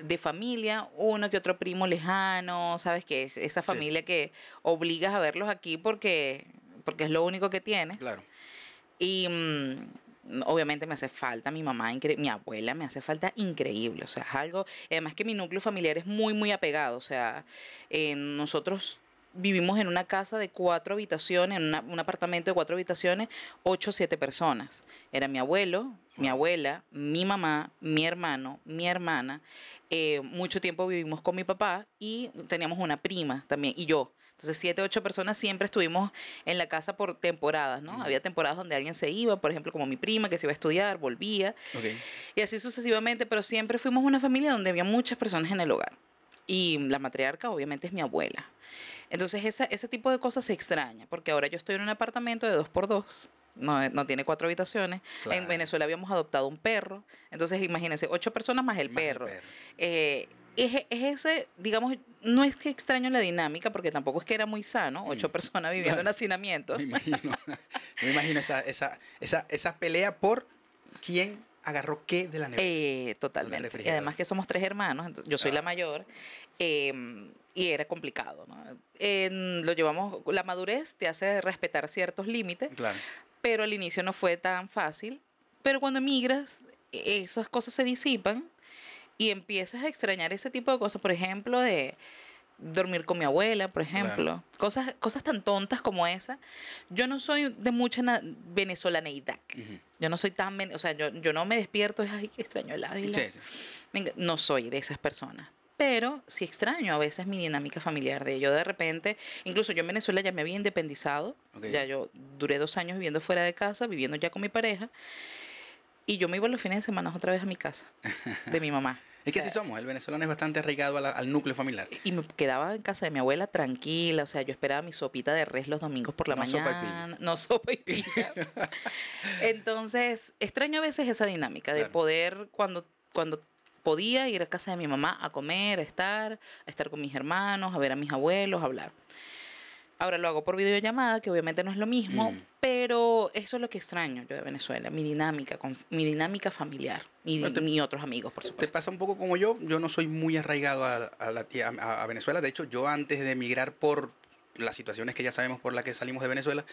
de familia, uno que otro primo lejano, ¿sabes qué? Esa familia que obligas a verlos aquí porque, porque es lo único que tienes. Claro. Y mm, obviamente me hace falta mi mamá, mi abuela me hace falta increíble. O sea, es algo, además que mi núcleo familiar es muy, muy apegado. O sea, nosotros vivimos en una casa de cuatro habitaciones, en una- un apartamento de cuatro habitaciones, ocho o siete personas. Era mi abuelo, mi abuela, mi mamá, mi hermano, mi hermana. Eh, mucho tiempo vivimos con mi papá y teníamos una prima también, y yo. Entonces, siete, ocho personas siempre estuvimos en la casa por temporadas, ¿no? Había temporadas donde alguien se iba, por ejemplo, como mi prima, que se iba a estudiar, volvía. Ok. Y así sucesivamente, pero siempre fuimos una familia donde había muchas personas en el hogar. Y la matriarca obviamente es mi abuela. Entonces esa, ese tipo de cosas se extraña, porque ahora yo estoy en un apartamento de dos por dos. No, no tiene cuatro habitaciones. Claro. En Venezuela habíamos adoptado un perro. Entonces imagínense, ocho personas más el Más el perro. Eh, es, es ese, digamos, no es que extraño la dinámica, porque tampoco es que era muy sano, ocho Mm. personas viviendo en hacinamiento. Me imagino, me imagino esa, esa, esa, esa pelea por quién agarró qué de la nevera. Eh, totalmente. Y además que somos tres hermanos, entonces yo soy la mayor, eh, y era complicado. lo llevamos, la madurez te hace respetar ciertos límites, Claro. pero al inicio no fue tan fácil. Pero cuando emigras, esas cosas se disipan y empiezas a extrañar ese tipo de cosas, por ejemplo, de dormir con mi abuela, por ejemplo, cosas, cosas tan tontas como esa. Yo no soy de mucha venezolaneidad. Yo no soy tan, o sea, yo, yo no me despierto, es, ay, que extraño el Ávila. Sí, sí. Venga, no soy de esas personas. Pero sí extraño a veces mi dinámica familiar de yo de repente, incluso yo en Venezuela ya me había independizado, ya yo duré dos años viviendo fuera de casa, viviendo ya con mi pareja, y yo me iba los fines de semana otra vez a mi casa, de mi mamá. Es que O sea, así somos, el venezolano es bastante arraigado al núcleo familiar. Y me quedaba en casa de mi abuela tranquila, o sea, yo esperaba mi sopita de res los domingos por la No sopa y mañana, no sopa y pilla. Entonces, extraño a veces esa dinámica de Claro. poder, cuando, cuando podía ir a casa de mi mamá a comer, a estar, a estar con mis hermanos, a ver a mis abuelos, a hablar. Ahora lo hago por videollamada, que obviamente no es lo mismo, Mm. pero eso es lo que extraño yo de Venezuela, mi dinámica, con, mi dinámica familiar y Bueno, te- mis otros amigos, por Te supuesto. pasa un poco como yo, yo no soy muy arraigado a, a la a- a Venezuela. De hecho, yo antes de emigrar por las situaciones que ya sabemos por las que salimos de Venezuela,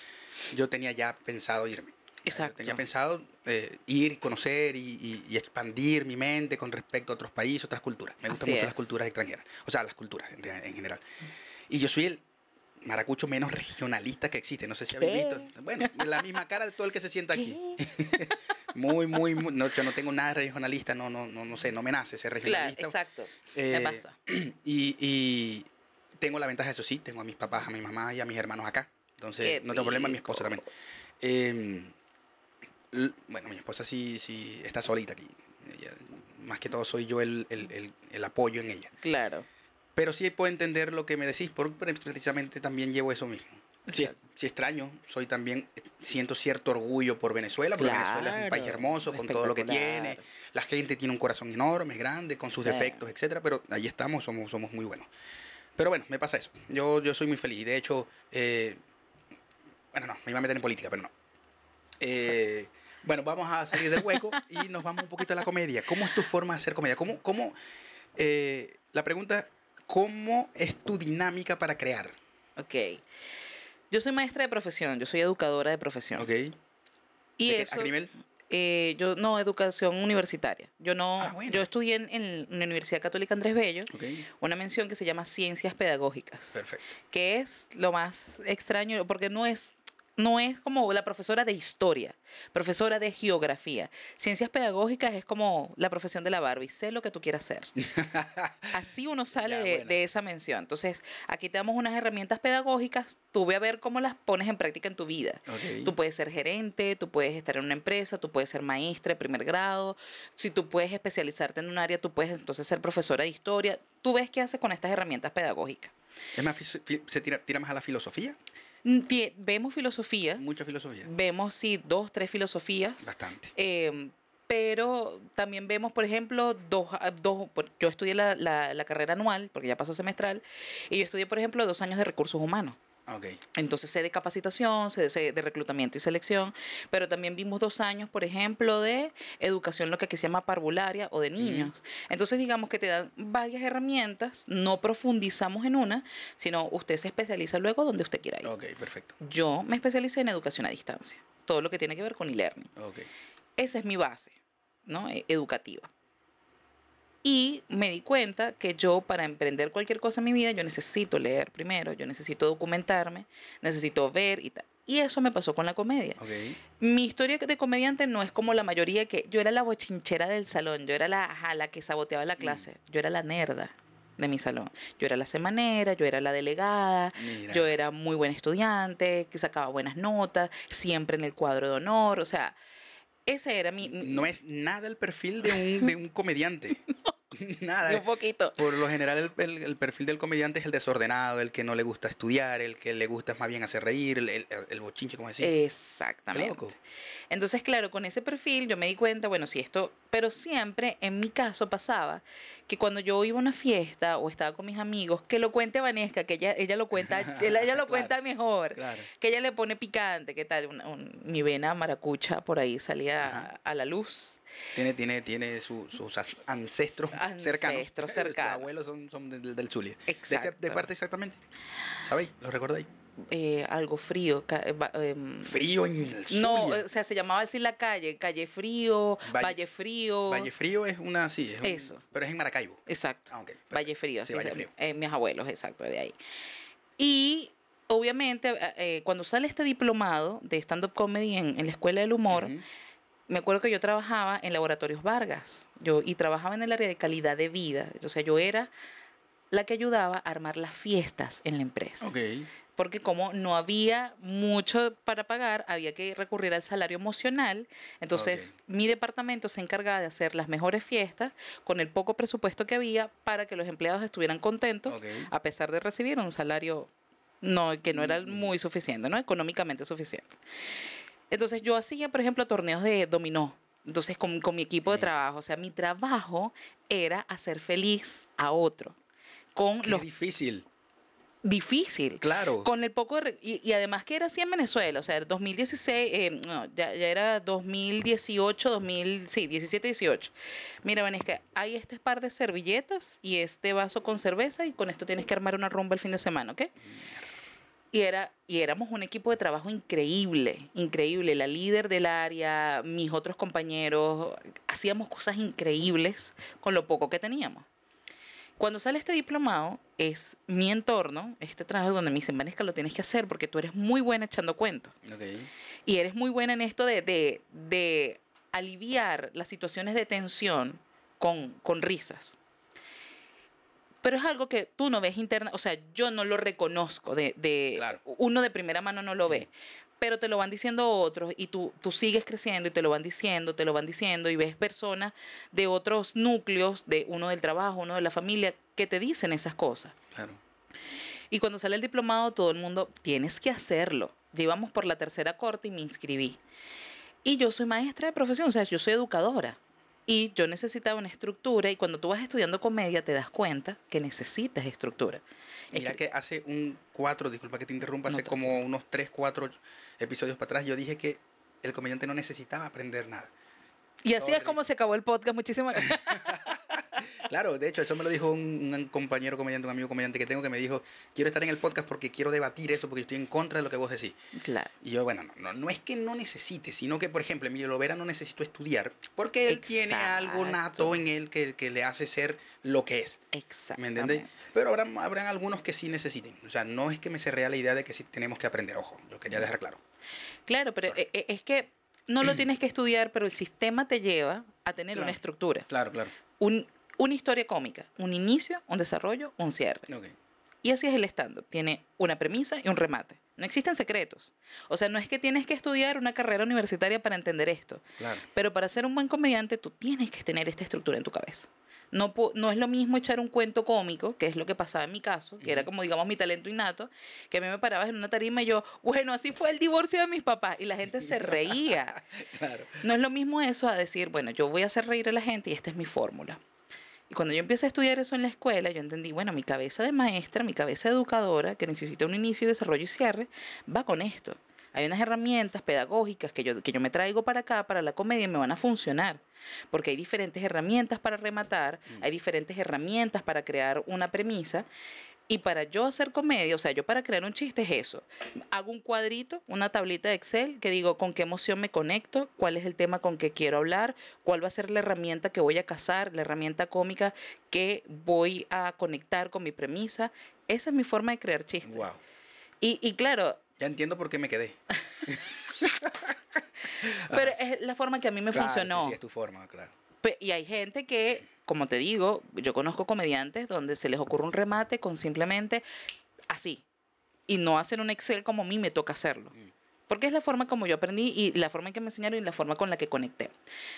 yo tenía ya pensado irme. Exacto. Tenía pensado eh, ir, conocer y, y- y expandir mi mente con respecto a otros países, otras culturas. Me gustan Así mucho las es. culturas extranjeras. O sea, las culturas en, en general. Y yo soy el maracucho menos regionalista que existe. No sé si habéis ¿Qué? visto. Bueno, la misma cara de todo el que se sienta aquí. Muy, muy, muy. No, yo no tengo nada de regionalista, no, no, no, no sé, no me nace ser Claro, regionalista. exacto. Eh, me pasa. Y, y tengo la ventaja, eso sí, tengo a mis papás, a mi mamá y a mis hermanos acá. Entonces, Qué no tengo problema, mi rico. esposa también. Eh, l- bueno, mi esposa sí, sí está solita aquí. Ella- más que todo soy yo el, el- el- el apoyo en ella. Claro. Pero sí puedo entender lo que me decís, porque precisamente también llevo eso mismo. Sí, sí extraño, soy también, siento cierto orgullo por Venezuela, porque Venezuela es un país Claro, hermoso, con todo lo que tiene, la gente tiene un corazón enorme, grande, con sus Sí. defectos, etcétera, pero ahí estamos, somos, somos muy buenos. Pero bueno, me pasa eso. Yo, yo soy muy feliz. De hecho, eh, bueno, no, me iba a meter en política, pero no. Eh, bueno, vamos a salir del hueco y nos vamos un poquito a la comedia. ¿Cómo es tu forma de hacer comedia? ¿Cómo, cómo, eh, la pregunta, ¿cómo es tu dinámica para crear? Ok. Yo soy maestra de profesión, yo soy educadora de profesión. ¿Ok? Y ¿De qué- eso, ¿A qué nivel? eh, yo no, educación universitaria. Yo no, Ah, bueno. yo estudié en, en la Universidad Católica Andrés Bello, Ok, una mención que se llama Ciencias Pedagógicas, perfecto. que es lo más extraño, porque no es, no es como la profesora de historia, profesora de geografía. Ciencias Pedagógicas es como la profesión de la Barbie, sé lo que tú quieras ser. Así uno sale Ya, de, esa mención. Entonces, aquí te damos unas herramientas pedagógicas, tú ve a ver cómo las pones en práctica en tu vida. Ok. Tú puedes ser gerente, tú puedes estar en una empresa, tú puedes ser maestra de primer grado. Si tú puedes especializarte en un área, tú puedes entonces ser profesora de historia. Tú ves qué haces con estas herramientas pedagógicas. Es más, se tira, tira más a la filosofía, Vemos filosofía, mucha filosofía, vemos, sí, dos, tres filosofías. bastante. Eh, pero también vemos, por ejemplo, dos, ah, dos yo estudié la, la- la carrera anual, porque ya pasó semestral, y yo estudié, por ejemplo, dos años de recursos humanos. Ok, Entonces sé de capacitación, sé de, reclutamiento y selección, pero también vimos dos años, por ejemplo, de educación, lo que aquí se llama parvularia o de niños. Entonces digamos que te dan varias herramientas, no profundizamos en una, sino usted se especializa luego donde usted quiera ir. ok, perfecto. Yo me especialicé en educación a distancia, todo lo que tiene que ver con e-learning. Ok. Esa es mi base, ¿no? E- Educativa. Y me di cuenta que yo para emprender cualquier cosa en mi vida, yo necesito leer primero, yo necesito documentarme, necesito ver y tal. Y eso me pasó con la comedia. Mi historia de comediante no es como la mayoría que yo era la bochinchera del salón, yo era la, ajá, la que saboteaba la clase, yo era la nerda de mi salón. Yo era la semanera, yo era la delegada, Mira. yo era muy buen estudiante, que sacaba buenas notas, siempre en el cuadro de honor, o sea, ese era mi... mi- No es nada el perfil de un, de un comediante. Nada. un poquito. Por lo general el, el- el perfil del comediante es el desordenado, el que no le gusta estudiar, el que le gusta más bien hacer reír, el, el, el bochinche, como decir. Exactamente. loco. Entonces, claro, con ese perfil yo me di cuenta, bueno, si esto, pero siempre en mi caso pasaba que cuando yo iba a una fiesta o estaba con mis amigos, que lo cuente Vanesca, que ella, ella lo cuenta, ella, ella lo Claro, cuenta mejor, claro. que ella le pone picante, ¿qué tal? Un- un- mi vena maracucha por ahí salía a la luz. Tiene, tiene, tiene su- sus ancestros, cercanos. Ancestros Sus cercanos. abuelos son, son del, del Zulia. ¿De, Exacto. de parte exactamente? ¿Sabéis? ¿Lo recordáis? Eh, algo frío. eh, em, Frío en el no, Zulia. o sea, se llamaba así la calle, calle frío, Valle- Valle, Frío. Valle Frío es una, sí, es un- Eso. pero es en Maracaibo. Exacto. Ah. Valle Frío, Sí, Valle Frío. eh, mis abuelos, exacto, de ahí. Y obviamente, cuando sale este diplomado de stand-up comedy en, en la Escuela del Humor. Me acuerdo que yo trabajaba en Laboratorios Vargas yo, y trabajaba en el área de calidad de vida. O sea, yo era la que ayudaba a armar las fiestas en la empresa. Ok. Porque como no había mucho para pagar, había que recurrir al salario emocional. Entonces, mi departamento se encargaba de hacer las mejores fiestas con el poco presupuesto que había para que los empleados estuvieran contentos, a pesar de recibir un salario no, que no era Mm. muy suficiente, ¿no? Económicamente suficiente. Entonces, yo hacía, por ejemplo, torneos de dominó. Entonces, con, con mi equipo de trabajo. O sea, mi trabajo era hacer feliz a otro. Con Qué los difícil. difícil. Claro. Con el poco de y, y además que era así en Venezuela, o sea, 2016, eh, no, ya, ya era 2018, 2000, sí, 17, 18. Mira, Vanesca, hay este par de servilletas y este vaso con cerveza y con esto tienes que armar una rumba el fin de semana, ¿ok? Y, era, y éramos un equipo de trabajo increíble, increíble. La líder del área, mis otros compañeros, hacíamos cosas increíbles con lo poco que teníamos. Cuando sale este diplomado, es mi entorno, este trabajo donde me dicen, Vanesca, lo tienes que hacer porque tú eres muy buena echando cuentos. Ok. Y eres muy buena en esto de, de, de aliviar las situaciones de tensión con, con risas. Pero es algo que tú no ves interna, o sea, yo no lo reconozco, de, de Claro. uno de primera mano no lo ve, pero te lo van diciendo otros y tú, tú sigues creciendo y te lo van diciendo, te lo van diciendo y ves personas de otros núcleos, de uno del trabajo, uno de la familia, que te dicen esas cosas. Claro. Y cuando sale el diplomado, todo el mundo, tienes que hacerlo. Llevamos por la tercera corte y me inscribí. Y yo soy maestra de profesión, o sea, yo soy educadora. Y yo necesitaba una estructura y cuando tú vas estudiando comedia te das cuenta que necesitas estructura. Es Mira que hace un cuatro, disculpa que te interrumpa, No hace como unos tres, cuatro episodios para atrás, yo dije que el comediante no necesitaba aprender nada. Y así es como se acabó el podcast. Muchísimas gracias. Claro, de hecho, eso me lo dijo un, un compañero comediante, un amigo comediante que tengo, que me dijo, quiero estar en el podcast porque quiero debatir eso, porque estoy en contra de lo que vos decís. claro. Y yo, bueno, no, no, no es que no necesite, sino que, por ejemplo, Emilio Lovera no necesitó estudiar, porque él tiene algo nato Exacto. en él que, que le hace ser lo que es. ¿Me Exactamente. entiendes? Pero habrán, habrán algunos que sí necesiten. O sea, no es que me se rea la idea de que sí tenemos que aprender, ojo, lo quería dejar claro. Claro, pero Sorry. e- e- es que no lo tienes que estudiar, pero el sistema te lleva a tener una estructura. Claro, claro. Un, una historia cómica, un inicio, un desarrollo, un cierre. Y así es el stand-up. Tiene una premisa y un remate. No existen secretos. O sea, no es que tienes que estudiar una carrera universitaria para entender esto. Claro. Pero para ser un buen comediante, tú tienes que tener esta estructura en tu cabeza. No, es lo mismo echar un cuento cómico, que es lo que pasaba en mi caso, que era como, digamos, mi talento innato, que a mí me parabas en una tarima y yo, bueno, así fue el divorcio de mis papás. Y la gente se reía. Claro. No es lo mismo eso a decir, bueno, yo voy a hacer reír a la gente y esta es mi fórmula. Y cuando yo empecé a estudiar eso en la escuela, yo entendí, bueno, mi cabeza de maestra, mi cabeza de educadora, que necesita un inicio, desarrollo y cierre, va con esto. Hay unas herramientas pedagógicas que yo, que yo me traigo para acá, para la comedia, y me van a funcionar. Porque hay diferentes herramientas para rematar, Mm. hay diferentes herramientas para crear una premisa. Y para yo hacer comedia, o sea, yo para crear un chiste es eso. Hago un cuadrito, una tablita de Excel que digo con qué emoción me conecto, cuál es el tema con que quiero hablar, cuál va a ser la herramienta que voy a cazar, la herramienta cómica que voy a conectar con mi premisa. Esa es mi forma de crear chistes. Wow. Y, y claro, Ya entiendo por qué me quedé. pero es la forma que a mí me Claro, funcionó. Sí, sí, es tu forma, claro. Y hay gente que, como te digo, yo conozco comediantes donde se les ocurre un remate con simplemente así. Y no hacen un Excel como a mí me toca hacerlo. Mm. Porque es la forma como yo aprendí y la forma en que me enseñaron y la forma con la que conecté.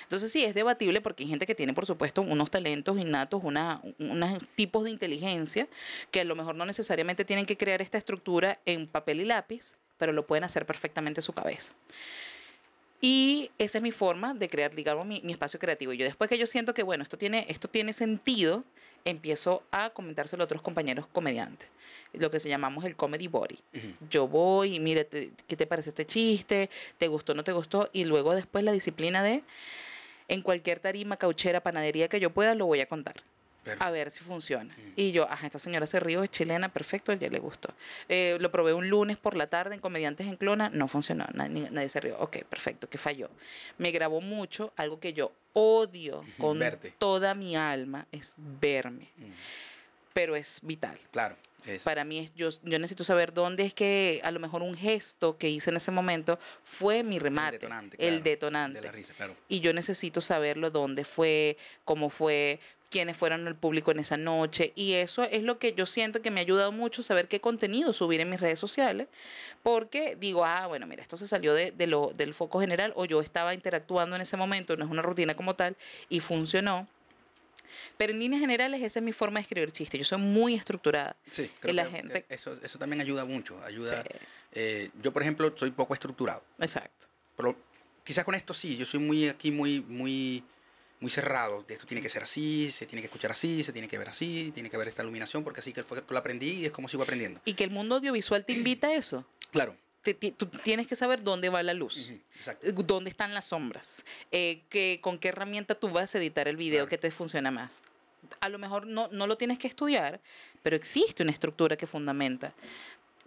Entonces sí, es debatible porque hay gente que tiene, por supuesto, unos talentos innatos, una, unos tipos de inteligencia que a lo mejor no necesariamente tienen que crear esta estructura en papel y lápiz, pero lo pueden hacer perfectamente en su cabeza. Y esa es mi forma de crear, digamos, mi, mi espacio creativo. Y yo después que yo siento que, bueno, esto tiene, esto tiene sentido, empiezo a comentárselo a otros compañeros comediantes, lo que se llamamos el comedy body. Yo voy y mire, te- ¿qué te parece este chiste? ¿Te gustó no te gustó? Y luego después la disciplina de, en cualquier tarima, cauchera, panadería que yo pueda, lo voy a contar. A ver si funciona. Mm. Y yo, ajá, esta señora se rió, es chilena, perfecto, ya le gustó. Eh, lo probé un lunes por la tarde en Comediantes en Clona, no funcionó, nadie, nadie se rió. Ok, perfecto, que falló. Me grabó mucho, algo que yo odio con Verte. toda mi alma, es verme, Mm, pero es vital. Claro. Para mí, es, yo, yo necesito saber dónde es que a lo mejor un gesto que hice en ese momento fue mi remate, el detonante, detonante. claro, De la risa, claro. Y yo necesito saberlo dónde fue, cómo fue, quiénes fueron el público en esa noche. Y eso es lo que yo siento que me ha ayudado mucho saber qué contenido subir en mis redes sociales. Porque digo, ah, bueno, mira, esto se salió de, de lo, del foco general o yo estaba interactuando en ese momento, no es una rutina como tal, y funcionó. Pero en líneas generales esa es mi forma de escribir chistes. Yo soy muy estructurada. Sí, Y la que- gente- que Eso, eso también ayuda mucho. Ayuda. Sí. eh, yo, por ejemplo, soy poco estructurado. Exacto. Pero quizás con esto sí, yo soy muy aquí, muy, muy, muy cerrado. Esto tiene que ser así, se tiene que escuchar así, se tiene que ver así, tiene que ver esta iluminación, porque así que fue que lo aprendí y es como sigo aprendiendo. Y que el mundo audiovisual te invita a eso. Claro. Te- tú tienes que saber dónde va la luz. Eh, dónde están las sombras, eh, que, con qué herramienta tú vas a editar el video Claro. que te funciona más. A lo mejor no, no lo tienes que estudiar, pero existe una estructura que fundamenta.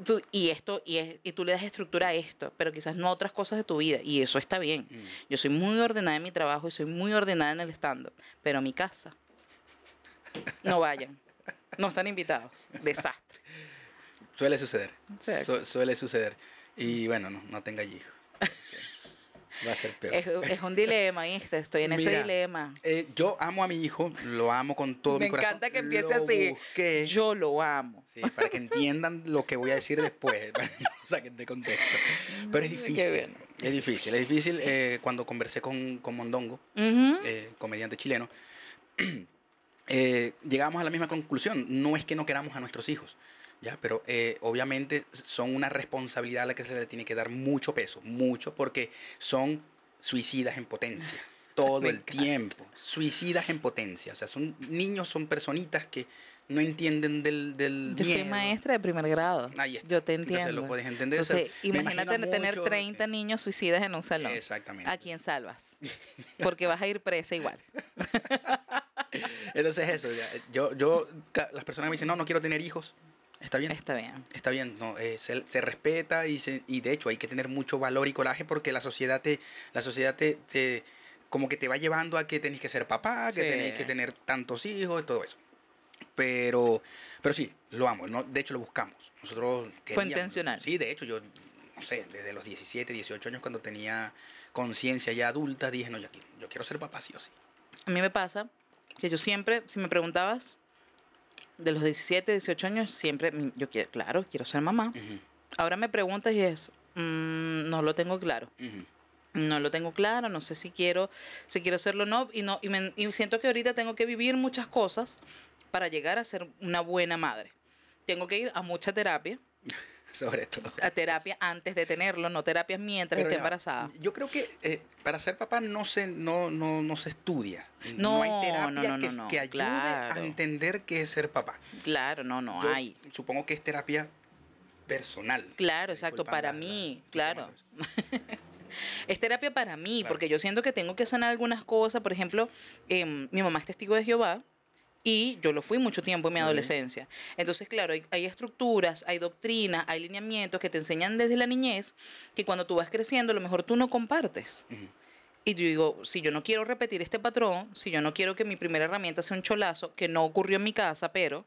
Tú- y esto y, es- y tú le das estructura a esto, pero quizás no a otras cosas de tu vida y eso está bien. Mm. Yo soy muy ordenada en mi trabajo y soy muy ordenada en el stand pero a mi casa no vayan. No están invitados. Desastre. Suele suceder. Su- suele suceder. Y bueno, no, no tenga hijos. Va a ser peor. Es, es un dilema, ¿viste? Estoy en ese Mira, dilema. Eh, yo amo a mi hijo, lo amo con todo Me mi corazón. encanta que empiece Lo así. busqué. Yo lo amo. Sí, para que entiendan lo que voy a decir después, para que no saquen de contexto. Pero es difícil, es difícil, es difícil. Sí. eh, cuando conversé con, con Mondongo, Ujú. eh, comediante chileno, eh, llegamos a la misma conclusión. No es que no queramos a nuestros hijos, ¿ya? pero eh, obviamente son una responsabilidad a la que se le tiene que dar mucho peso, mucho, porque son suicidas en potencia. Todo el tiempo, suicidas en potencia. O sea, son niños, son personitas que no entienden del, del Yo miedo. maestra de primer grado. Ahí está. Yo te Entonces entiendo. lo puedes entender. Entonces, imagínate tener mucho, 30 sí. niños suicidas en un salón. Exactamente. ¿A quién salvas? Porque vas a ir presa igual. Entonces eso, ya, yo, yo, las personas me dicen, no, no quiero tener hijos, está bien. Está bien. Está bien, no, eh, se, se respeta y, se, y de hecho hay que tener mucho valor y coraje porque la sociedad te, la sociedad te, te- como que te va llevando a que tenés que ser papá, que Sí. tenés que tener tantos hijos y todo eso. Pero, pero sí, lo amo, ¿no? de hecho lo buscamos. Nosotros queríamos- intencional. Sí, de hecho yo, no sé, desde los 17, 18 años cuando tenía conciencia ya adulta, dije, no, yo, yo quiero ser papá sí o sí. A mí me pasa que yo siempre, si me preguntabas de los 17, 18 años, siempre, yo quiero, claro, quiero ser mamá. Ahora me preguntas y es, mm, no lo tengo claro. No lo tengo claro, no sé si quiero, si quiero hacerlo o no. Y, no y, me- y siento que ahorita tengo que vivir muchas cosas para llegar a ser una buena madre. Tengo que ir a mucha terapia, Sobre todo. a terapia antes de tenerlo, no terapias mientras Pero esté embarazada. Yo creo que eh, para ser papá no se, no, no, no se estudia. No, hay terapia no, no, que, no, no, que ayude claro. a entender qué es ser papá. Claro, no, no Yo hay. Supongo que es terapia personal. Claro, exacto, para mí, claro. es terapia para mí, porque yo siento que tengo que sanar algunas cosas. Por ejemplo, em, mi mamá es testigo de Jehová. Y yo lo fui mucho tiempo en mi adolescencia. Entonces, claro, hay, estructuras, hay doctrinas, hay lineamientos que te enseñan desde la niñez que cuando tú vas creciendo, a lo mejor tú no compartes. Y yo digo, si yo no quiero repetir este patrón, si yo no quiero que mi primera herramienta sea un cholazo, que no ocurrió en mi casa, pero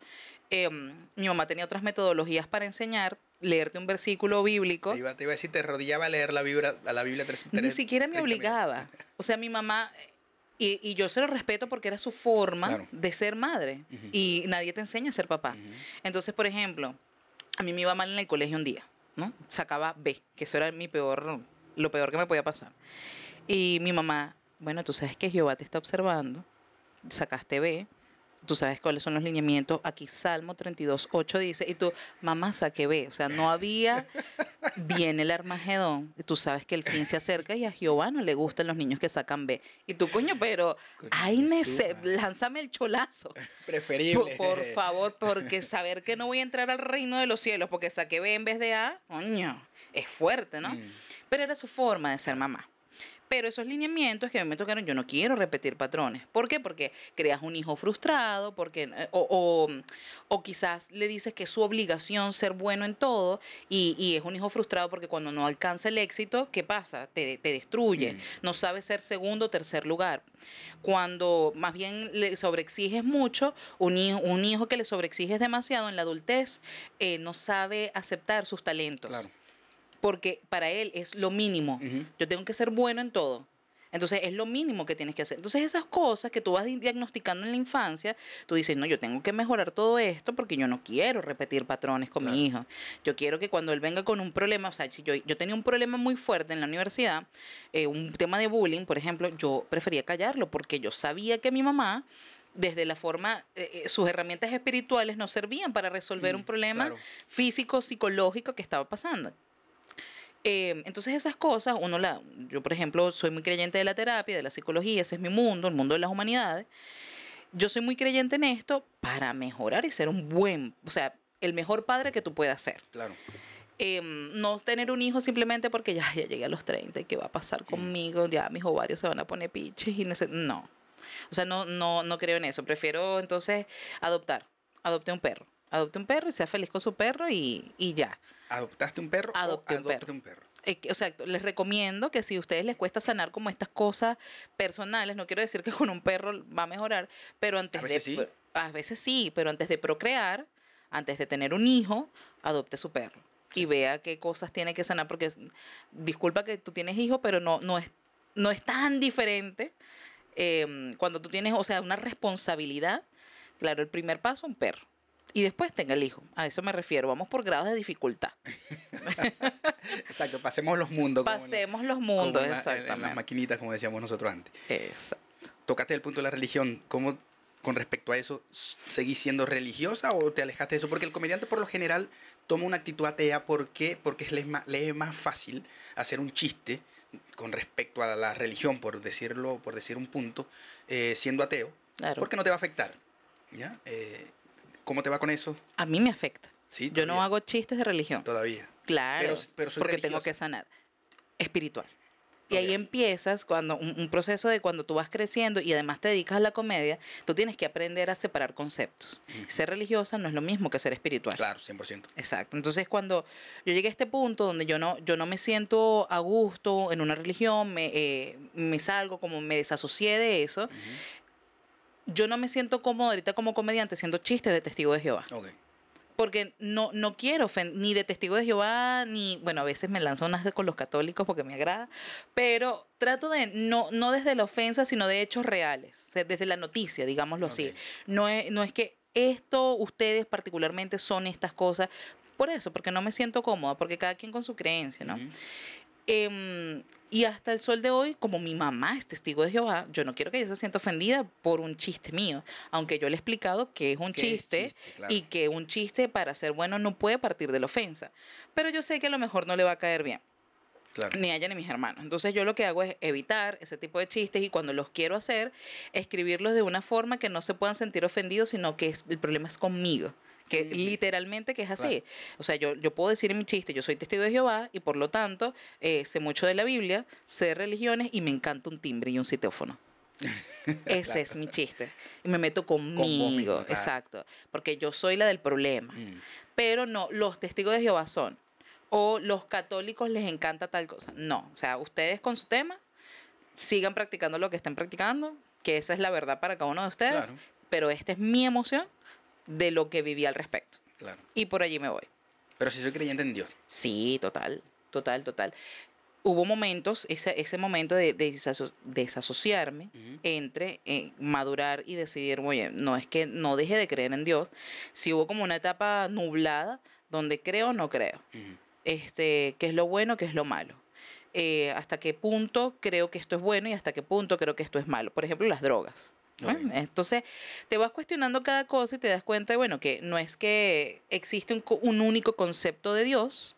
em, mi mamá tenía otras metodologías para enseñar, leerte un versículo bíblico. Te iba, a decir, te rodillaba a leer la Biblia, a la Biblia tres, Ni siquiera me obligaba. O sea, mi mamá, y, yo se lo respeto porque era su forma de ser madre. Y nadie te enseña a ser papá. Entonces, por ejemplo, a mí me iba mal en el colegio un día, ¿no? Sacaba B, que eso era mi peor, lo peor que me podía pasar. Y mi mamá, bueno, tú sabes que Jehová te está observando, sacaste B, tú sabes cuáles son los lineamientos. Aquí Salmo 32, 8 dice, y tú, mamá, saqué B. O sea, no había, viene el Armagedón, y tú sabes que el fin se acerca y a Jehová no le gustan los niños que sacan B. Y tú, coño, pero, ay, lánzame el cholazo. Preferible. Por, favor, porque saber que no voy a entrar al reino de los cielos porque saqué B en vez de A, coño, es fuerte, ¿no? Mm. Pero era su forma de ser mamá. Pero esos lineamientos que a mí me tocaron, yo no quiero repetir patrones. ¿Por qué? Porque creas un hijo frustrado, porque, eh, o, o, quizás le dices que es su obligación ser bueno en todo y, y, es un hijo frustrado porque cuando no alcanza el éxito, ¿qué pasa? Te, te destruye. Mm. No sabe ser segundo o tercer lugar. Cuando más bien le sobreexiges mucho, un hijo, un hijo que le sobreexiges demasiado en la adultez eh, no sabe aceptar sus talentos. Claro porque para él es lo mínimo. Yo tengo que ser bueno en todo. Entonces es lo mínimo que tienes que hacer. Entonces esas cosas que tú vas diagnosticando en la infancia, tú dices, no, yo tengo que mejorar todo esto porque yo no quiero repetir patrones con mi hijo. Yo quiero que cuando él venga con un problema, o sea, si yo, yo tenía un problema muy fuerte en la universidad, eh, un tema de bullying, por ejemplo, yo prefería callarlo porque yo sabía que mi mamá desde la forma, eh, eh, sus herramientas espirituales no servían para resolver mm, un problema físico, psicológico que estaba pasando. Em, entonces esas cosas, uno la, yo por ejemplo soy muy creyente de la terapia, de la psicología, ese es mi mundo, el mundo de las humanidades. Yo soy muy creyente en esto para mejorar y ser un buen, o sea, el mejor padre que tú puedas ser. Claro. Em, no tener un hijo simplemente porque ya, ya llegué a los 30 y qué va a pasar conmigo, ya mis ovarios se van a poner piches y no. O sea, no, no, no creo en eso. Prefiero entonces adoptar. Adopte un perro adopte un perro y sea feliz con su perro y, y ya. ¿Adoptaste un perro? Adopte, un, perro. un perro. o sea, les recomiendo que si a ustedes les cuesta sanar como estas cosas personales, no quiero decir que con un perro va a mejorar, pero antes a veces de... Sí. A veces sí, pero antes de procrear, antes de tener un hijo, adopte su perro. Y vea qué cosas tiene que sanar, porque disculpa que tú tienes hijo, pero no, no, es, no es tan diferente em, cuando tú tienes, o sea, una responsabilidad. Claro, el primer paso, un perro y después tenga el hijo. A eso me refiero. Vamos por grados de dificultad. Exacto, pasemos los mundos. Pasemos los mundos, exactamente. En, las maquinitas, como decíamos nosotros antes. Exacto. Tocaste el punto de la religión. ¿Cómo, con respecto a eso, seguís siendo religiosa o te alejaste de eso? Porque el comediante, por lo general, toma una actitud atea. ¿Por qué? Porque le es más, le es más fácil hacer un chiste con respecto a la religión, por decirlo, por decir un punto, eh, siendo ateo. Claro. Porque no te va a afectar. ¿Ya? Eh, ¿Cómo te va con eso? A mí me afecta. Sí, Yo no hago chistes de religión. Todavía. Claro, pero, porque tengo que sanar. Espiritual. Y ahí empiezas cuando un, proceso de cuando tú vas creciendo y además te dedicas a la comedia, tú tienes que aprender a separar conceptos. Ser religiosa no es lo mismo que ser espiritual. Claro, 100%. Exacto. Entonces, cuando yo llegué a este punto donde yo no, yo no me siento a gusto en una religión, me, eh, me salgo, como me desasocié de eso, yo no me siento cómodo ahorita como comediante siendo chistes de testigo de Jehová. Porque no, no quiero ni de testigo de Jehová, ni, bueno, a veces me lanzo unas con los católicos porque me agrada, pero trato de, no, no desde la ofensa, sino de hechos reales, desde la noticia, digámoslo así. No es, no es que esto, ustedes particularmente son estas cosas, por eso, porque no me siento cómoda, porque cada quien con su creencia, ¿no? Em, y hasta el sol de hoy, como mi mamá es testigo de Jehová, yo no quiero que ella se sienta ofendida por un chiste mío, aunque yo le he explicado que es un chiste, y que un chiste para ser bueno no puede partir de la ofensa. Pero yo sé que a lo mejor no le va a caer bien. Ni a ella ni mis hermanos. Entonces yo lo que hago es evitar ese tipo de chistes y cuando los quiero hacer, escribirlos de una forma que no se puedan sentir ofendidos, sino que el problema es conmigo que literalmente que es así. Claro. O sea, yo, yo puedo decir en mi chiste, yo soy testigo de Jehová y por lo tanto eh, sé mucho de la Biblia, sé religiones y me encanta un timbre y un citófono. Ese es mi chiste. Y me meto conmigo, mismo, claro. exacto. Porque yo soy la del problema. Mm. Pero no, los testigos de Jehová son. O los católicos les encanta tal cosa. No, o sea, ustedes con su tema sigan practicando lo que estén practicando, que esa es la verdad para cada uno de ustedes. Claro. Pero esta es mi emoción de lo que viví al respecto. Claro. Y por allí me voy. Pero si soy creyente en Dios. Sí, total, total, total. Hubo momentos, ese, ese momento de, de desaso- desasociarme entre eh, madurar y decidir, oye, no es que no deje de creer en Dios, si hubo como una etapa nublada donde creo o no creo, este, qué es lo bueno, qué es lo malo. Eh, hasta qué punto creo que esto es bueno y hasta qué punto creo que esto es malo. Por ejemplo, las drogas. ¿No? Ok. Entonces, te vas cuestionando cada cosa y te das cuenta, de, bueno, que no es que existe un, un único concepto de Dios,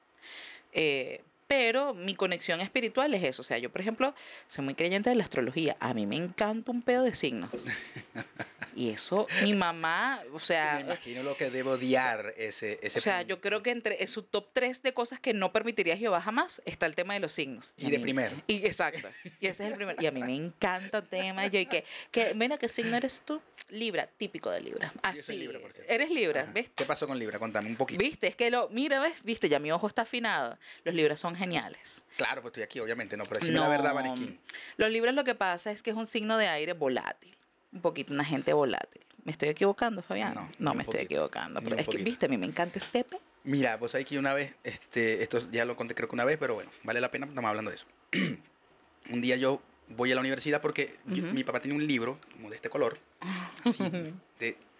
eh, pero mi conexión espiritual es eso. O sea, yo, por ejemplo, soy muy creyente de la astrología. A mí me encanta un pedo de signos. Y eso, mi mamá, o sea, me imagino lo que debo odiar ese, ese o sea, punto. yo creo que entre en su top 3 de cosas que no permitiría Jehová jamás está el tema de los signos. Y de mí- primero. Y exacto. Y ese es el primero. Y a mí me encanta el tema. Yo, y que, que, mira, ¿qué signo eres tú? Libra, típico de Libra. Así. Yo soy Libra, por cierto. Eres Libra, Ajá. ¿ves? ¿Qué pasó con Libra? Contame un poquito. ¿Viste? Es que lo, mira, ¿ves? ¿Viste? Ya mi ojo está afinado. Los libras son geniales. Claro, pues estoy aquí, obviamente, no, pero decime la verdad, Vanesquín. Los libras lo que pasa es que es un signo de aire volátil. Un poquito, una gente volátil. ¿Me estoy equivocando, Fabián? No, No, me estoy equivocando. Pero es que, viste, a mí me encanta este pe. Mira, pues hay que una vez, este, esto ya lo conté creo que una vez, pero bueno, vale la pena, estamos hablando de eso. un día yo voy a la universidad porque yo- mi papá tenía un libro como de este color, así,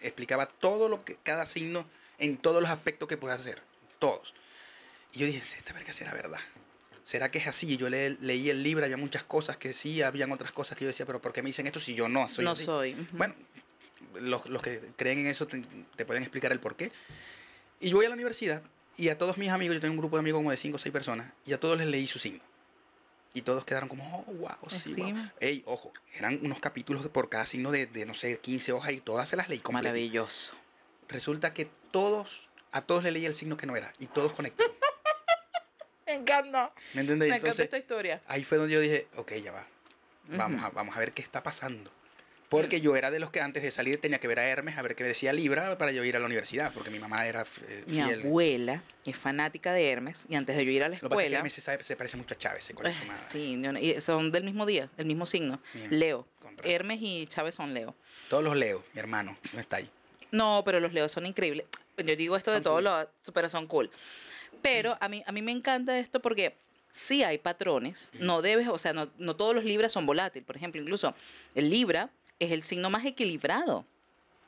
explicaba todo lo que, cada signo en todos los aspectos que puede hacer, todos. Y yo dije, esta verga será verdad. ¿Será que es así? Y Yo le- leí el libro, había muchas cosas que sí, habían otras cosas que yo decía, pero ¿por qué me dicen esto si yo no soy no así? soy. Bueno, los, los que creen en eso te, te pueden explicar el por qué. Y yo voy a la universidad y a todos mis amigos, yo tengo un grupo de amigos como de 5 o 6 personas, y a todos les leí su signo. Y todos quedaron como, oh, wow, sí, Sí. wow". Ey, ojo, eran unos capítulos por cada signo de, de, no sé, 15 hojas y todas se las leí completas. Maravilloso. Resulta que todos, a todos le leí el signo que no era, y todos conectaron. Me encanta. ¿Me? Me encanta esta historia. ahí fue donde yo dije, ok, ya va. Vamos, a, vamos a ver qué está pasando. Porque yo era de los que antes de salir tenía que ver a Hermes, a ver qué decía Libra para yo ir a la universidad, porque mi mamá era eh, Mi fiel. abuela es fanática de Hermes y antes de yo ir a la Lo que pasa es que escuela. Hermes se, sabe- se parece mucho a Chávez, se conoce más. sí, y son del mismo día, del mismo signo. Bien, Leo. Hermes y Chávez son Leo. Todos los leo, mi hermano, no está ahí. No, pero los Leos son increíbles. Yo digo esto de todos cool. los, pero son cool. Pero a mí, a mí me encanta esto porque sí hay patrones. No debes, o sea, no, no todos los libras son volátiles. Por ejemplo, incluso el libra es el signo más equilibrado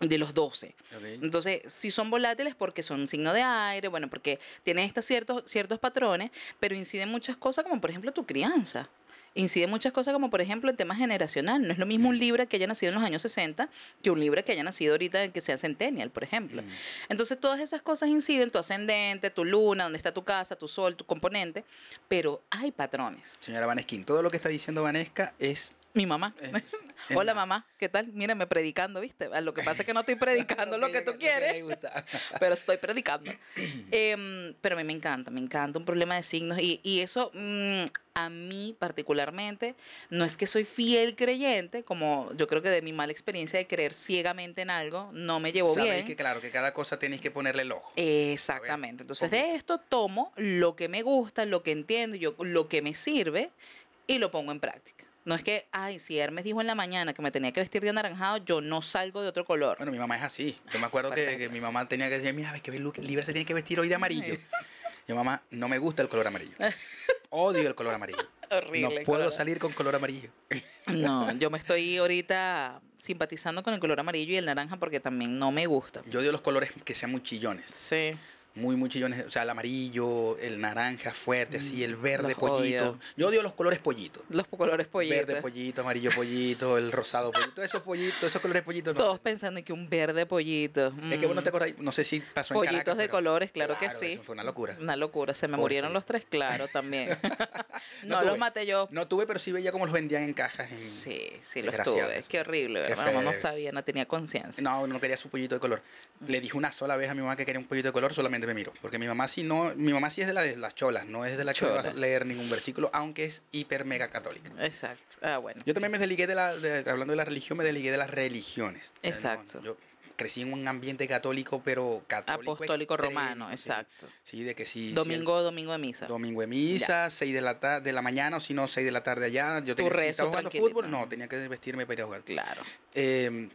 de los 12. Entonces, si son volátiles porque son un signo de aire, bueno, porque tienen estos ciertos, ciertos patrones, pero inciden muchas cosas como por ejemplo tu crianza. Inciden muchas cosas como por ejemplo el tema generacional. No es lo mismo un Libra que haya nacido en los años 60 que un Libra que haya nacido ahorita que sea centennial, por ejemplo. Mm. Entonces todas esas cosas inciden, tu ascendente, tu luna, dónde está tu casa, tu sol, tu componente, pero hay patrones. Señora Vanesquín, todo lo que está diciendo Vanesca es... Mi mamá. eh, Hola mamá, ¿qué tal? Mírame predicando, ¿viste? Lo que pasa es que no estoy predicando lo que tú quieres. gusta. pero estoy predicando. Em, pero a mí me encanta, me encanta un problema de signos y, y eso mm, a mí particularmente no es que soy fiel creyente, como yo creo que de mi mala experiencia de creer ciegamente en algo no me llevó bien. que claro, que cada cosa tenéis que ponerle el ojo. Exactamente. Entonces de esto tomo lo que me gusta, lo que entiendo, yo, lo que me sirve y lo pongo en práctica. No es que, ay, si Hermes dijo en la mañana que me tenía que vestir de anaranjado, yo no salgo de otro color. Bueno, mi mamá es así. Yo me acuerdo que, que mi mamá tenía que decir, mira, ves que Libra se tiene que vestir hoy de amarillo. Yo, mamá, no me gusta el color amarillo. Odio el color amarillo. Horrible. No puedo color. salir con color amarillo. No, yo me estoy ahorita simpatizando con el color amarillo y el naranja porque también no me gusta. Yo odio los colores que sean muy chillones. Sí. Muy, muy chillones. O sea, el amarillo, el naranja fuerte, así, el verde Mm, los pollito. odio. Yo odio los colores pollito. Los colores pollitos. Verde pollito, amarillo pollito, el rosado pollito. Esos pollitos, esos colores pollitos. Todos pensando en que un verde pollito. Es que vos no te mm, acordás, no sé si pasó en Pollitos Caracas, de pero- colores, claro, que sí. eso fue una locura. Una locura. Se me Porque- murieron los tres, claro, también. no los maté yo. No tuve, pero sí veía cómo los vendían en cajas. En... Sí, sí los tuve. eso. Qué horrible, ¿verdad? Mamá no sabía, no tenía conciencia. No, no quería su pollito de color. Le dije una sola vez a mi mamá que quería un pollito de color, solamente me miró. Porque mi mamá sí no, mi mamá sí es de, la de las cholas, no es de la que va a Chola. leer ningún versículo, aunque es hiper mega católica. Exacto. Ah, bueno. Yo también me desligué de la, de- hablando de la religión, me desligué de las religiones. No, Exacto. yo crecí en un ambiente católico, pero católico Apostólico extremo, romano, sí. exacto. Sí, de que sí. sí, el- Domingo, domingo de misa. Domingo de misa, 6 de la, de la mañana, o si no, 6 de la tarde allá. Yo tenía, si estaba jugando fútbol, no, tenía que vestirme para ir a jugar. Claro. Eh,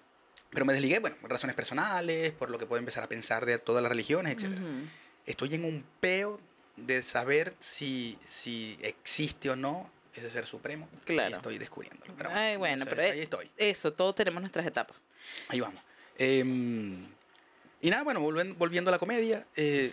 pero me desligué, bueno, por razones personales, por lo que puedo empezar a pensar de todas las religiones, etc. Ujú. Estoy en un peo de saber si, si existe o no ese ser supremo. Y Claro. estoy descubriéndolo. Pero Ay, bueno, no sé, pero eh, ahí estoy. eso, todos tenemos nuestras etapas. Ahí vamos. Em, y nada, bueno, volviendo, a la comedia, eh,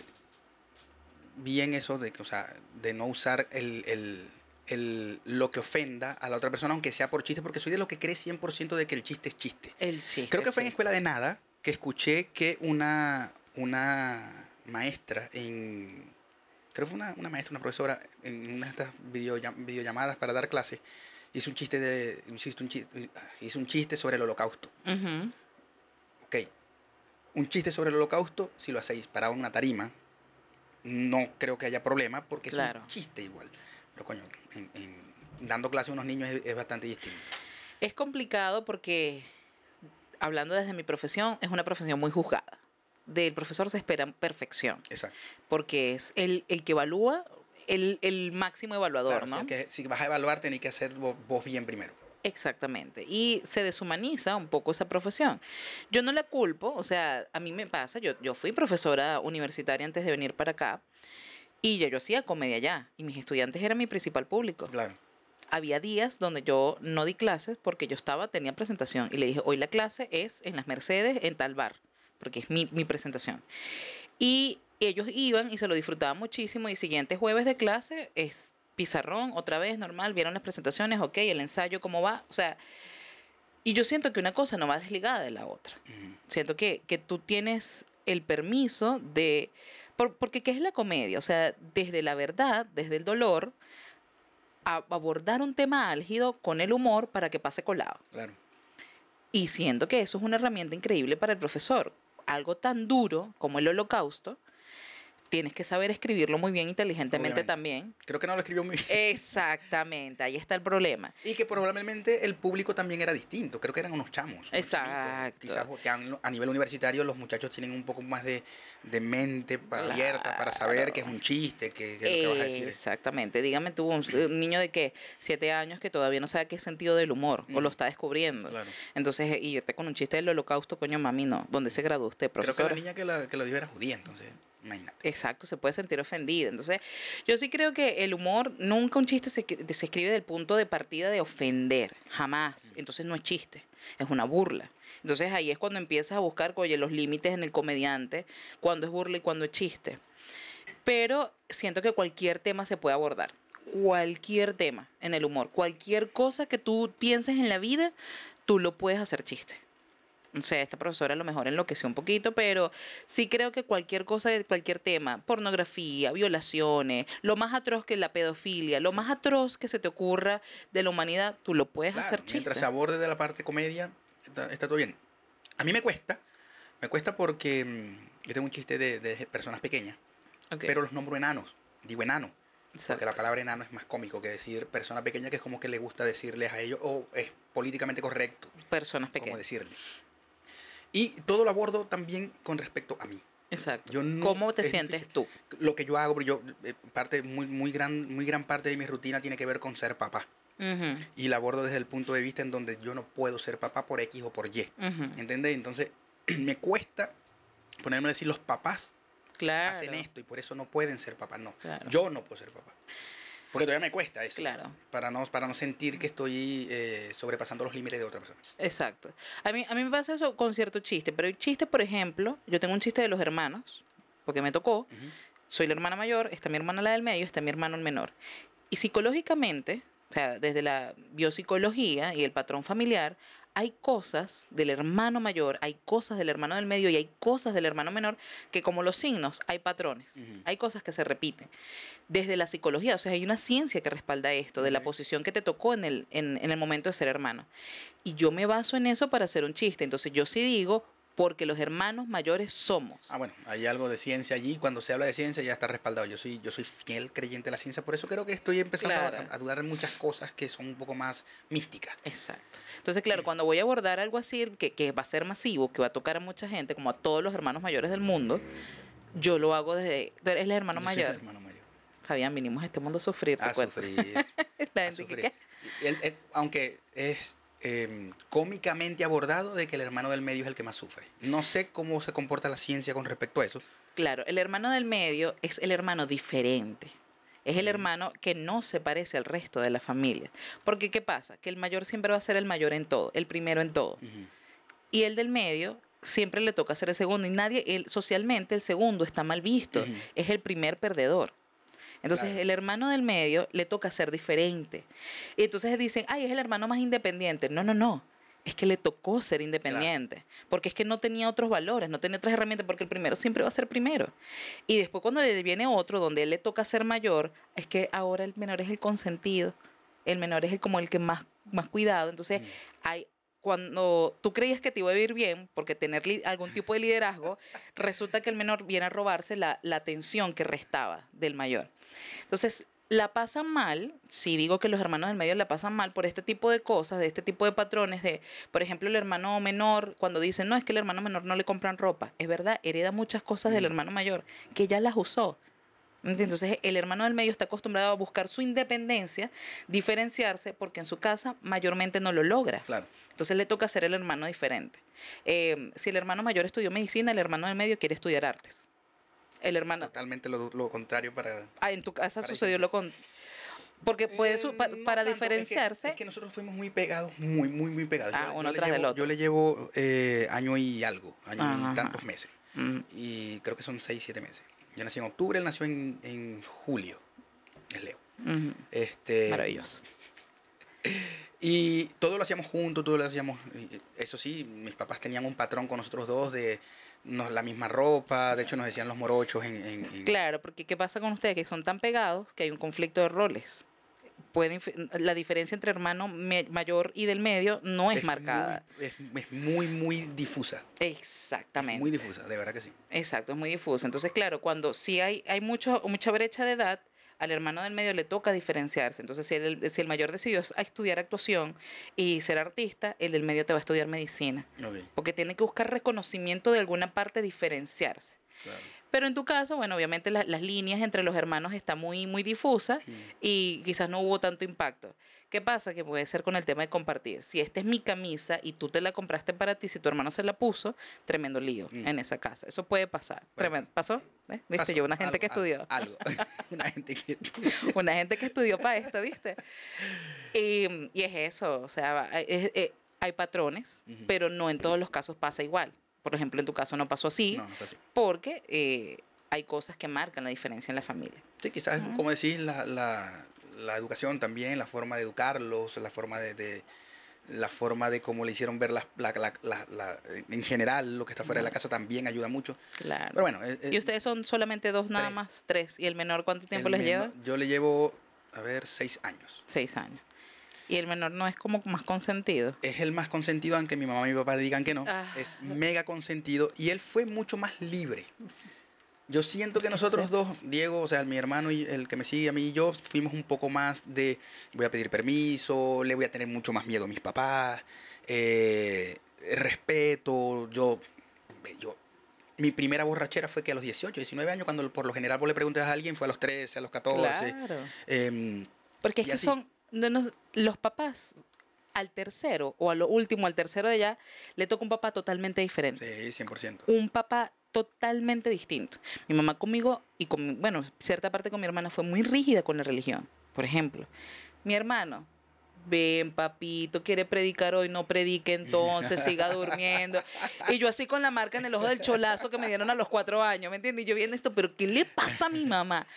bien eso de o sea, de no usar el, el- el- lo que ofenda a la otra persona, aunque sea por chiste, porque soy de lo que cree 100% de que el chiste es chiste. El chiste. Creo que fue en. Escuela de Nada que escuché que una, una maestra en... Creo que fue una, una maestra, una profesora en una de estas videollam- videollamadas para dar clase, hizo un chiste de hizo un chiste, hizo un chiste sobre el holocausto. Ujú. Ok, un chiste sobre el holocausto, si lo hacéis para una tarima, no creo que haya problema porque es un chiste igual. Pero coño, en- en- dando clase a unos niños es, es bastante distinto. Es complicado porque, hablando desde mi profesión, es una profesión muy juzgada. Del profesor se espera perfección, Exacto. porque es el, el que evalúa, el, el máximo evaluador, Claro, si ¿no? es que- si vas a evaluar, tenés que hacer vo- vos bien primero. Exactamente. Y se deshumaniza un poco esa profesión. Yo no la culpo, o sea, a mí me pasa, yo, yo fui profesora universitaria antes de venir para acá y ya yo hacía comedia allá y mis estudiantes eran mi principal público. Claro. Había días donde yo no di clases porque yo estaba, tenía presentación y le dije, hoy la clase es en las Mercedes, en tal bar, porque es mi, mi presentación. Y ellos iban y se lo disfrutaban muchísimo y siguiente jueves de clase es pizarrón, otra vez normal, vieron las presentaciones, ok, el ensayo, cómo va, o sea, y yo siento que una cosa no va desligada de la otra. Siento que, que tú tienes el permiso de... por- porque ¿qué es la comedia? O sea, desde la verdad, desde el dolor, a- abordar un tema álgido con el humor para que pase colado. Claro. Y siento que eso es una herramienta increíble para el profesor. Algo tan duro como el holocausto, tienes que saber escribirlo muy bien inteligentemente Obviamente. también. Creo que no lo escribió muy bien. Exactamente, ahí está el problema. Y que probablemente el público también era distinto. Creo que eran unos chamos. Exacto. Quizás porque a, nivel universitario los muchachos tienen un poco más de, de mente abierta para saber que es un chiste, que, que lo que vas a decir es- Exactamente. Dígame tú, un, un niño de qué, siete años que todavía no sabe qué es sentido del humor o lo está descubriendo. Claro. Entonces, irte con un chiste del holocausto, coño, mami, no. ¿Dónde se graduó usted, Creo que profesor? la niña que, la, que lo dio era judía, entonces, imagínate. Exacto, se puede sentir ofendida. Entonces, yo sí creo que el humor, nunca un chiste se, se escribe del punto de partida de ofender, jamás. Entonces no es chiste, es una burla. Entonces ahí es cuando empiezas a buscar, oye, los límites en el comediante, cuándo es burla y cuándo es chiste. Pero siento que cualquier tema se puede abordar. Cualquier tema en el humor, cualquier cosa que tú pienses en la vida, tú lo puedes hacer chiste. O sea, esta profesora a lo mejor enloqueció un poquito, pero sí creo que cualquier cosa, cualquier tema, pornografía, violaciones, lo más atroz que la pedofilia, lo más atroz que se te ocurra de la humanidad, tú lo puedes Claro, hacer chiste. mientras se aborde de la parte comedia, está, está todo bien. A mí me cuesta, me cuesta porque mm, yo tengo un chiste de, de personas pequeñas, pero los nombro enanos. Digo enano, porque la palabra enano es más cómico que decir persona pequeña, que es como que le gusta decirles a ellos, o es políticamente correcto Personas como pequeñas. decirle. Y todo lo abordo también con respecto a mí. Exacto. Yo no- ¿Cómo te es sientes difícil. tú? Lo que yo hago, yo, eh, parte, muy, muy, gran, muy gran parte de mi rutina tiene que ver con ser papá. Ujú, Y la abordo desde el punto de vista en donde yo no puedo ser papá por X o por Y. ujú. ¿Entendés? Entonces, me cuesta ponerme a decir los papás Claro. hacen esto y por eso no pueden ser papás. No, Claro. yo no puedo ser papá. Porque todavía me cuesta eso. Claro. Para no, para no sentir que estoy eh, sobrepasando los límites de otra persona. Exacto. A mí, a mí me pasa eso con cierto chiste, pero hay chistes, por ejemplo, yo tengo un chiste de los hermanos, porque me tocó. Soy la hermana mayor, está mi hermana la del medio, está mi hermano el menor. Y psicológicamente, o sea, desde la biopsicología y el patrón familiar, hay cosas del hermano mayor, hay cosas del hermano del medio y hay cosas del hermano menor que como los signos hay patrones, hay cosas que se repiten. Desde la psicología, o sea, hay una ciencia que respalda esto, de la posición que te tocó en el, en, en el momento de ser hermano. Y yo me baso en eso para hacer un chiste. Entonces yo sí digo, porque los hermanos mayores somos. Ah, bueno, hay algo de ciencia allí. Cuando se habla de ciencia ya está respaldado. Yo soy, yo soy fiel creyente de la ciencia, por eso creo que estoy empezando a, dudar en muchas cosas que son un poco más místicas. Exacto. Entonces, claro, cuando voy a abordar algo así que, que va a ser masivo, que va a tocar a mucha gente, como a todos los hermanos mayores del mundo, yo lo hago desde... Tú eres el hermano mayor. el hermano mayor. Fabián, vinimos a este mundo a sufrir. a sufrir. la gente aunque es Em, cómicamente abordado de que el hermano del medio es el que más sufre. No sé cómo se comporta la ciencia con respecto a eso. Claro, el hermano del medio es el hermano diferente. Es el hermano que no se parece al resto de la familia. Porque, ¿qué pasa? Que el mayor siempre va a ser el mayor en todo, el primero en todo. Y el del medio siempre le toca ser el segundo. Y nadie, él, socialmente, el segundo está mal visto. Es el primer perdedor. Entonces el hermano del medio le toca ser diferente. Y entonces dicen, ay, es el hermano más independiente. No, no, no. Es que le tocó ser independiente, porque es que no tenía otros valores, no tenía otras herramientas, porque el primero siempre va a ser primero. Y después cuando le viene otro, donde él le toca ser mayor, es que ahora el menor es el consentido, el menor es el, como el que más, más cuidado. Entonces mm. hay, cuando tú creías que te iba a vivir bien, porque tener algún tipo de liderazgo, resulta que el menor viene a robarse la, la atención que restaba del mayor. Entonces, la pasan mal, si digo que los hermanos del medio la pasan mal por este tipo de cosas, de este tipo de patrones, de, por ejemplo, el hermano menor, cuando dicen, no, es que el hermano menor no le compran ropa, es verdad, hereda muchas cosas del hermano mayor, que ya las usó. Entonces, el hermano del medio está acostumbrado a buscar su independencia, diferenciarse, porque en su casa mayormente no lo logra. Claro. Entonces, le toca ser el hermano diferente. Eh, si el hermano mayor estudió medicina, el hermano del medio quiere estudiar artes el hermano. Totalmente lo, contrario para. Ah, en tu casa sucedió lo con. Porque puede, eh, para, diferenciarse. Es que, nosotros fuimos muy pegados, muy, muy, muy pegados. Ah, yo, uno tras del otro. Yo le llevo eh, año y algo, año y tantos meses. Mm. Y creo que son seis, siete meses. Yo nací en octubre, él nació en, en julio. Es Leo. este, Maravilloso. Y todo lo hacíamos juntos, todo lo hacíamos. Eso sí, mis papás tenían un patrón con nosotros dos de nos, la misma ropa, de hecho nos decían los morochos en, Claro, porque ¿qué pasa con ustedes? Que son tan pegados que hay un conflicto de roles. Pueden, la diferencia entre hermano mayor y del medio no es, marcada. es, muy, muy difusa. Exactamente. muy difusa, de verdad que sí. Exacto, es muy difusa. Entonces, claro, cuando sí hay, hay mucho, mucha brecha de edad, al hermano del medio le toca diferenciarse. Entonces, si el, si el mayor decidió estudiar actuación y ser artista, el del medio te va a estudiar medicina. Porque tiene que buscar reconocimiento de alguna parte, diferenciarse. Pero en tu caso, bueno, obviamente las líneas entre los hermanos están muy, muy difusas y quizás no hubo tanto impacto. ¿Qué pasa? Que puede ser con el tema de compartir. Si esta es mi camisa y tú te la compraste para ti, si tu hermano se la puso, tremendo lío mm. en esa casa. Eso puede pasar. Tremendo. ¿Pasó? ¿Viste? Yo, una gente que estudió. Algo. una gente que Una gente que estudió para esto, ¿viste? Y, y es eso. O sea, hay patrones, pero no en todos los casos pasa igual. Por ejemplo, en tu caso no pasó así. No, no así. Porque eh, hay cosas que marcan la diferencia en la familia. Sí, quizás, como decís, la, la, la educación también, la forma de educarlos, la forma de, la forma de cómo le hicieron ver la, la, en general lo que está fuera de la casa también ayuda mucho. Claro. Pero bueno. Eh, eh, ¿Y ustedes son solamente dos nada más? Tres. ¿Y el menor cuánto tiempo les lleva? Yo le llevo, a ver, seis años. Seis años. ¿Y el menor no es como más consentido? Es el más consentido, aunque mi mamá y mi papá digan que no. Ah. Es mega consentido y él fue mucho más libre. Yo siento que nosotros dos, Diego, o sea, mi hermano y el que me sigue a mí y yo, fuimos un poco más de voy a pedir permiso, le voy a tener mucho más miedo a mis papás, eh, respeto, yo, yo, mi primera borrachera fue que a los 18, 19 años, cuando por lo general vos le preguntas a alguien, fue a los 13, a los 14. Claro. Em, Porque es que son, los papás al tercero o a lo último, al tercero de allá, le toca un papá totalmente diferente. Sí, 100%. Un papá totalmente distinto. Mi mamá conmigo y con, bueno, cierta parte con mi hermana fue muy rígida con la religión. Por ejemplo, mi hermano ven papito, quiere predicar hoy, no predique entonces, siga durmiendo. Y yo así con la marca en el ojo del cholazo que me dieron a los cuatro años, ¿me entiendes? Y yo viendo esto, pero ¿qué le pasa a mi mamá?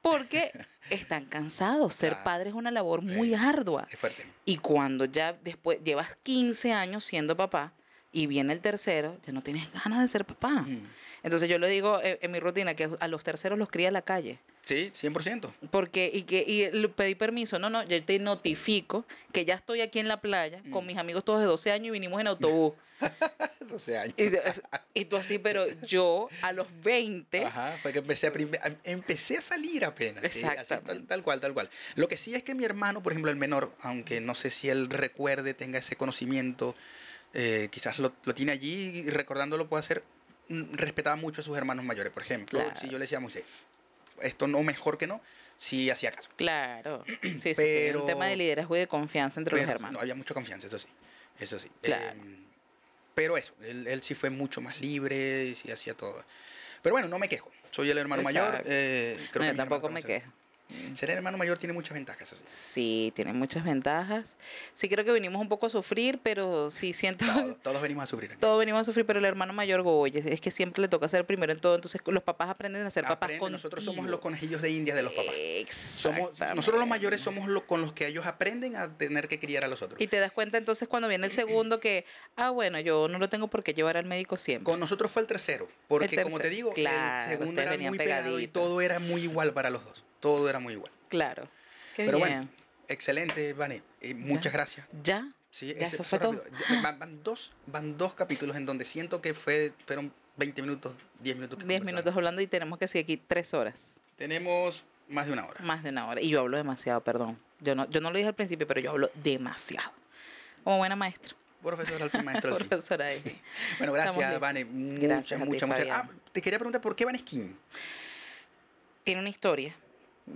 Porque están cansados. Ser padre es una labor muy ardua. Es fuerte. Y cuando ya después llevas 15 años siendo papá y viene el tercero, ya no tienes ganas de ser papá. Mm. Entonces yo le digo eh, en mi rutina que a los terceros los cría la calle. Sí, 100%. Porque, y que y le pedí permiso, no, no, yo te notifico que ya estoy aquí en la playa con Mm. mis amigos todos de 12 años y vinimos en autobús. 12 años. y, y tú así, pero yo a los 20, Ajá, fue que empecé a, empecé a salir apenas. sí, Exactamente. tal, tal cual, tal cual. Lo que sí es que mi hermano, por ejemplo, el menor, aunque no sé si él recuerde, tenga ese conocimiento, eh, quizás lo, lo tiene allí y recordándolo puede hacer, mm, respetaba mucho a sus hermanos mayores. Por ejemplo, Claro. si yo le decía a Moisés, esto no mejor que no, sí hacía caso. claro. Sí, sí, sí, un tema de liderazgo y de confianza entre Pero los hermanos. No había mucha confianza, eso sí. Eso sí. Claro. Em, pero eso, él, él sí fue mucho más libre y sí hacía todo. Pero bueno, no me quejo. Soy el hermano mayor. Eh, creo No, que yo mis tampoco me quejo. Se- Ser el hermano mayor tiene muchas ventajas, sí. Sí, tiene muchas ventajas. Sí creo que venimos un poco a sufrir, pero sí siento... Todos, todos venimos a sufrir aquí. Todos venimos a sufrir, pero el hermano mayor, Goye, es que siempre le toca ser primero en todo. Entonces los papás aprenden a ser papás con nosotros somos los conejillos de India de los papás. Somos, nosotros los mayores somos los con los que ellos aprenden a tener que criar a los otros. Y te das cuenta entonces cuando viene el segundo que, ah, bueno, yo no lo tengo por qué llevar al médico siempre. Con nosotros fue el tercero, porque El como te digo, claro, el segundo era muy pegado y todo era muy igual para los dos. Todo era muy igual. Claro. Qué Pero bien. bueno, excelente, Vane. Eh, muchas gracias. ¿Ya? Sí, Ya, eso fue rápido. Ya, Van, van dos, van dos capítulos en donde siento que fue, fueron 20 minutos, 10 minutos. que Diez conversamos. minutos hablando y tenemos que seguir aquí tres horas. Tenemos más de una hora. Más de una hora. Y yo hablo demasiado, perdón. Yo no, yo no lo dije al principio, pero yo hablo demasiado. Como buena maestra. Profesor Alfie, maestro Alfie. Profesora ahí. Bueno, gracias. Vane. Muchas, Gracias muchas, muchas. Ah, te quería preguntar, ¿por qué Van Skin? Tiene una historia.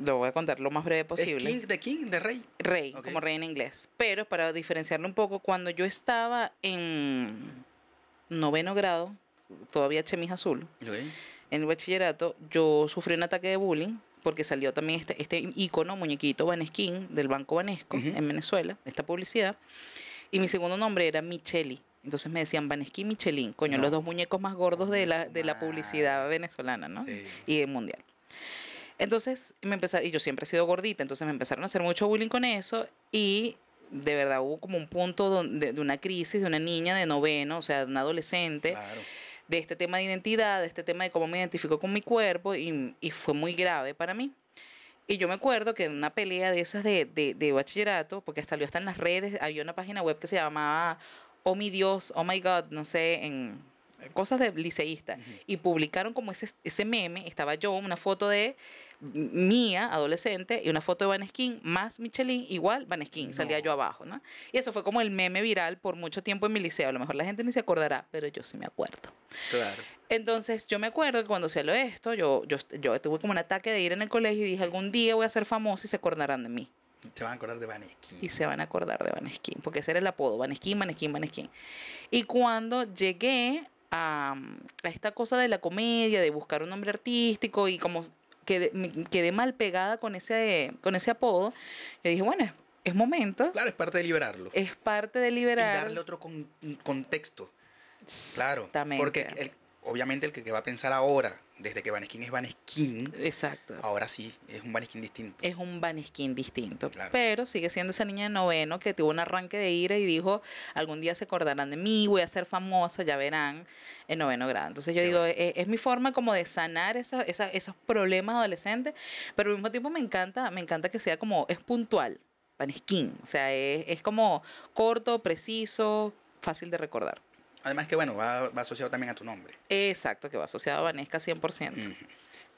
Lo voy a contar lo más breve ¿Es posible. King, de King, de Rey? Rey, Ok. como rey en inglés. Pero para diferenciarlo un poco, cuando yo estaba en noveno grado, todavía chemis azul, Ok. en el bachillerato, yo sufrí un ataque de bullying porque salió también este, este icono, muñequito Baneskin del Banco Banesco Ujú. en Venezuela, esta publicidad. Y mi segundo nombre era Micheli. Entonces me decían Baneskin Michelin, coño, No. los dos muñecos más gordos de la, de la publicidad venezolana, ¿no? Sí. y mundial. Entonces me empezaron, y yo siempre he sido gordita, entonces me empezaron a hacer mucho bullying con eso y de verdad hubo como un punto donde, de una crisis de una niña de noveno, o sea, de una adolescente, Claro. de este tema de identidad, de este tema de cómo me identifico con mi cuerpo y, y fue muy grave para mí. Y yo me acuerdo que en una pelea de esas de, de, de bachillerato, porque salió hasta en las redes, había una página web que se llamaba Oh mi Dios, Oh my God, no sé, en cosas de liceísta. Y publicaron como ese, ese meme, estaba yo, una foto de mía, adolescente, y una foto de Vaneskin más Michelin, igual Vaneskin, salía yo abajo, ¿no? Y eso fue como el meme viral por mucho tiempo en mi liceo. A lo mejor la gente ni se acordará, pero yo sí me acuerdo. Claro. Entonces yo me acuerdo que cuando salió esto, yo, yo, yo tuve como un ataque de ir en el colegio y dije, algún día voy a ser famosa y se acordarán de mí. Se van a acordar de Van Skin. Y se van a acordar de Vaneskin, porque ese era el apodo, Vaneskin, Vaneskin, Vaneskin. Y cuando llegué a, a esta cosa de la comedia, de buscar un nombre artístico y como quedé, me quedé mal pegada con ese, con ese apodo, yo dije, bueno, es, es momento, Claro, es parte de liberarlo. es parte de y liberar. darle otro con- contexto. Claro. Porque el- obviamente el que, que va a pensar ahora, desde que Van Skin es Van Skin, Exacto. ahora sí, es un Van Skin distinto. es un Vaneskin distinto. Claro. Pero sigue siendo esa niña de noveno que tuvo un arranque de ira y dijo, algún día se acordarán de mí, voy a ser famosa, ya verán, en noveno grado. Entonces yo Qué digo, bueno. es, es mi forma como de sanar esa- esa- esos problemas adolescentes, pero al mismo tiempo me encanta, me encanta que sea como, es puntual, Vaneskin. O sea, es, es como corto, preciso, fácil de recordar. Además que, bueno, va, va asociado también a tu nombre. Exacto, que va asociado a Vanesca 100%. Ujú.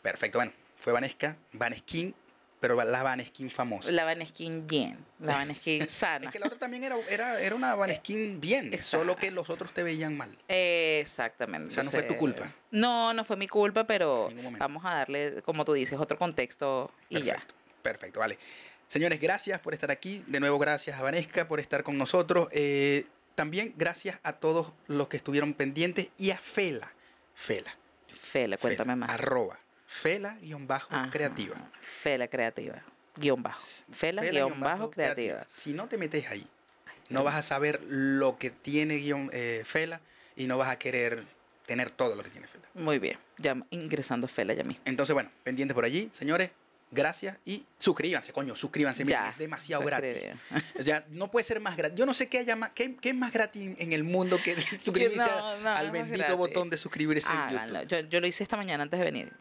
Perfecto, bueno, fue Vanesca, Van Skin, pero la Van Skin famosa. La Vaneskin bien, la Vaneskin sana. Es que la otra también era, era, era una Van Skin bien, solo que los otros te veían mal. Exactamente. O sea, no fue tu culpa. No, no fue mi culpa, pero vamos a darle, como tú dices, otro contexto y ya. Perfecto, perfecto, vale. Señores, gracias por estar aquí. De nuevo, gracias a Vanesca por estar con nosotros. Eh, también gracias a todos los que estuvieron pendientes y a Fela. Fela. Fela, cuéntame Fela, más. Arroba. Fela-creativa. Fela creativa. guion bajo. Fela, guion bajo creativa. Si no te metes ahí, no vas a saber lo que tiene guion eh, Fela y no vas a querer tener todo lo que tiene Fela. Muy bien, ya ingresando Fela ya mismo. Entonces, bueno, pendientes por allí, señores. Gracias y suscríbanse, coño, suscríbanse. Miren, Ya, es demasiado gratis. suscribe. Ya, no puede ser más gratis. Yo no sé qué, haya más, qué, qué es más gratis en el mundo que suscribirse no, a- no, al bendito botón de suscribirse en. YouTube. Yo, yo lo hice esta mañana antes de venir.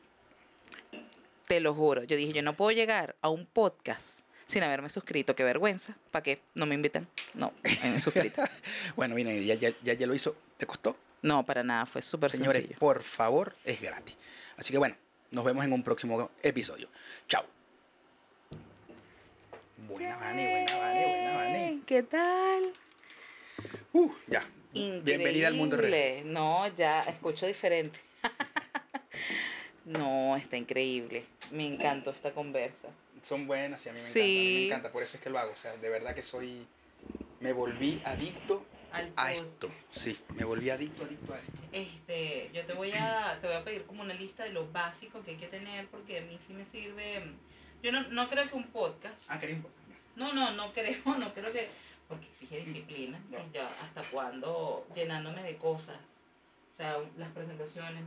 Te lo juro. Yo dije, yo no puedo llegar a un podcast sin haberme suscrito. Qué vergüenza. ¿Para qué? No me invitan. No, me suscrito. Bueno, miren, ya, ya, ya, ya lo hizo. ¿Te costó? No, para nada. Fue súper Señores, sencillo. por favor, es gratis. Así que bueno, nos vemos en un próximo episodio. Chao. Buena, Vane, buena, Vane, buena, Vane. ¿Qué tal? Uh, ya. Bienvenida al mundo real. No, ya escucho diferente. no, está increíble. Me encantó esta conversa. Son buenas y a mí me Sí. encanta. A mí me encanta, por eso es que lo hago. O sea, de verdad que soy. Me volví adicto Al a esto. Sí, me volví adicto, adicto a esto. Este, yo te voy a, te voy a pedir como una lista de lo básico que hay que tener porque a mí sí me sirve. Yo no, no creo que un podcast. Ah, quería un poco. No, no, no creo, no creo que. Porque exige disciplina. No. Y ya, hasta cuándo llenándome de cosas. O sea, las presentaciones,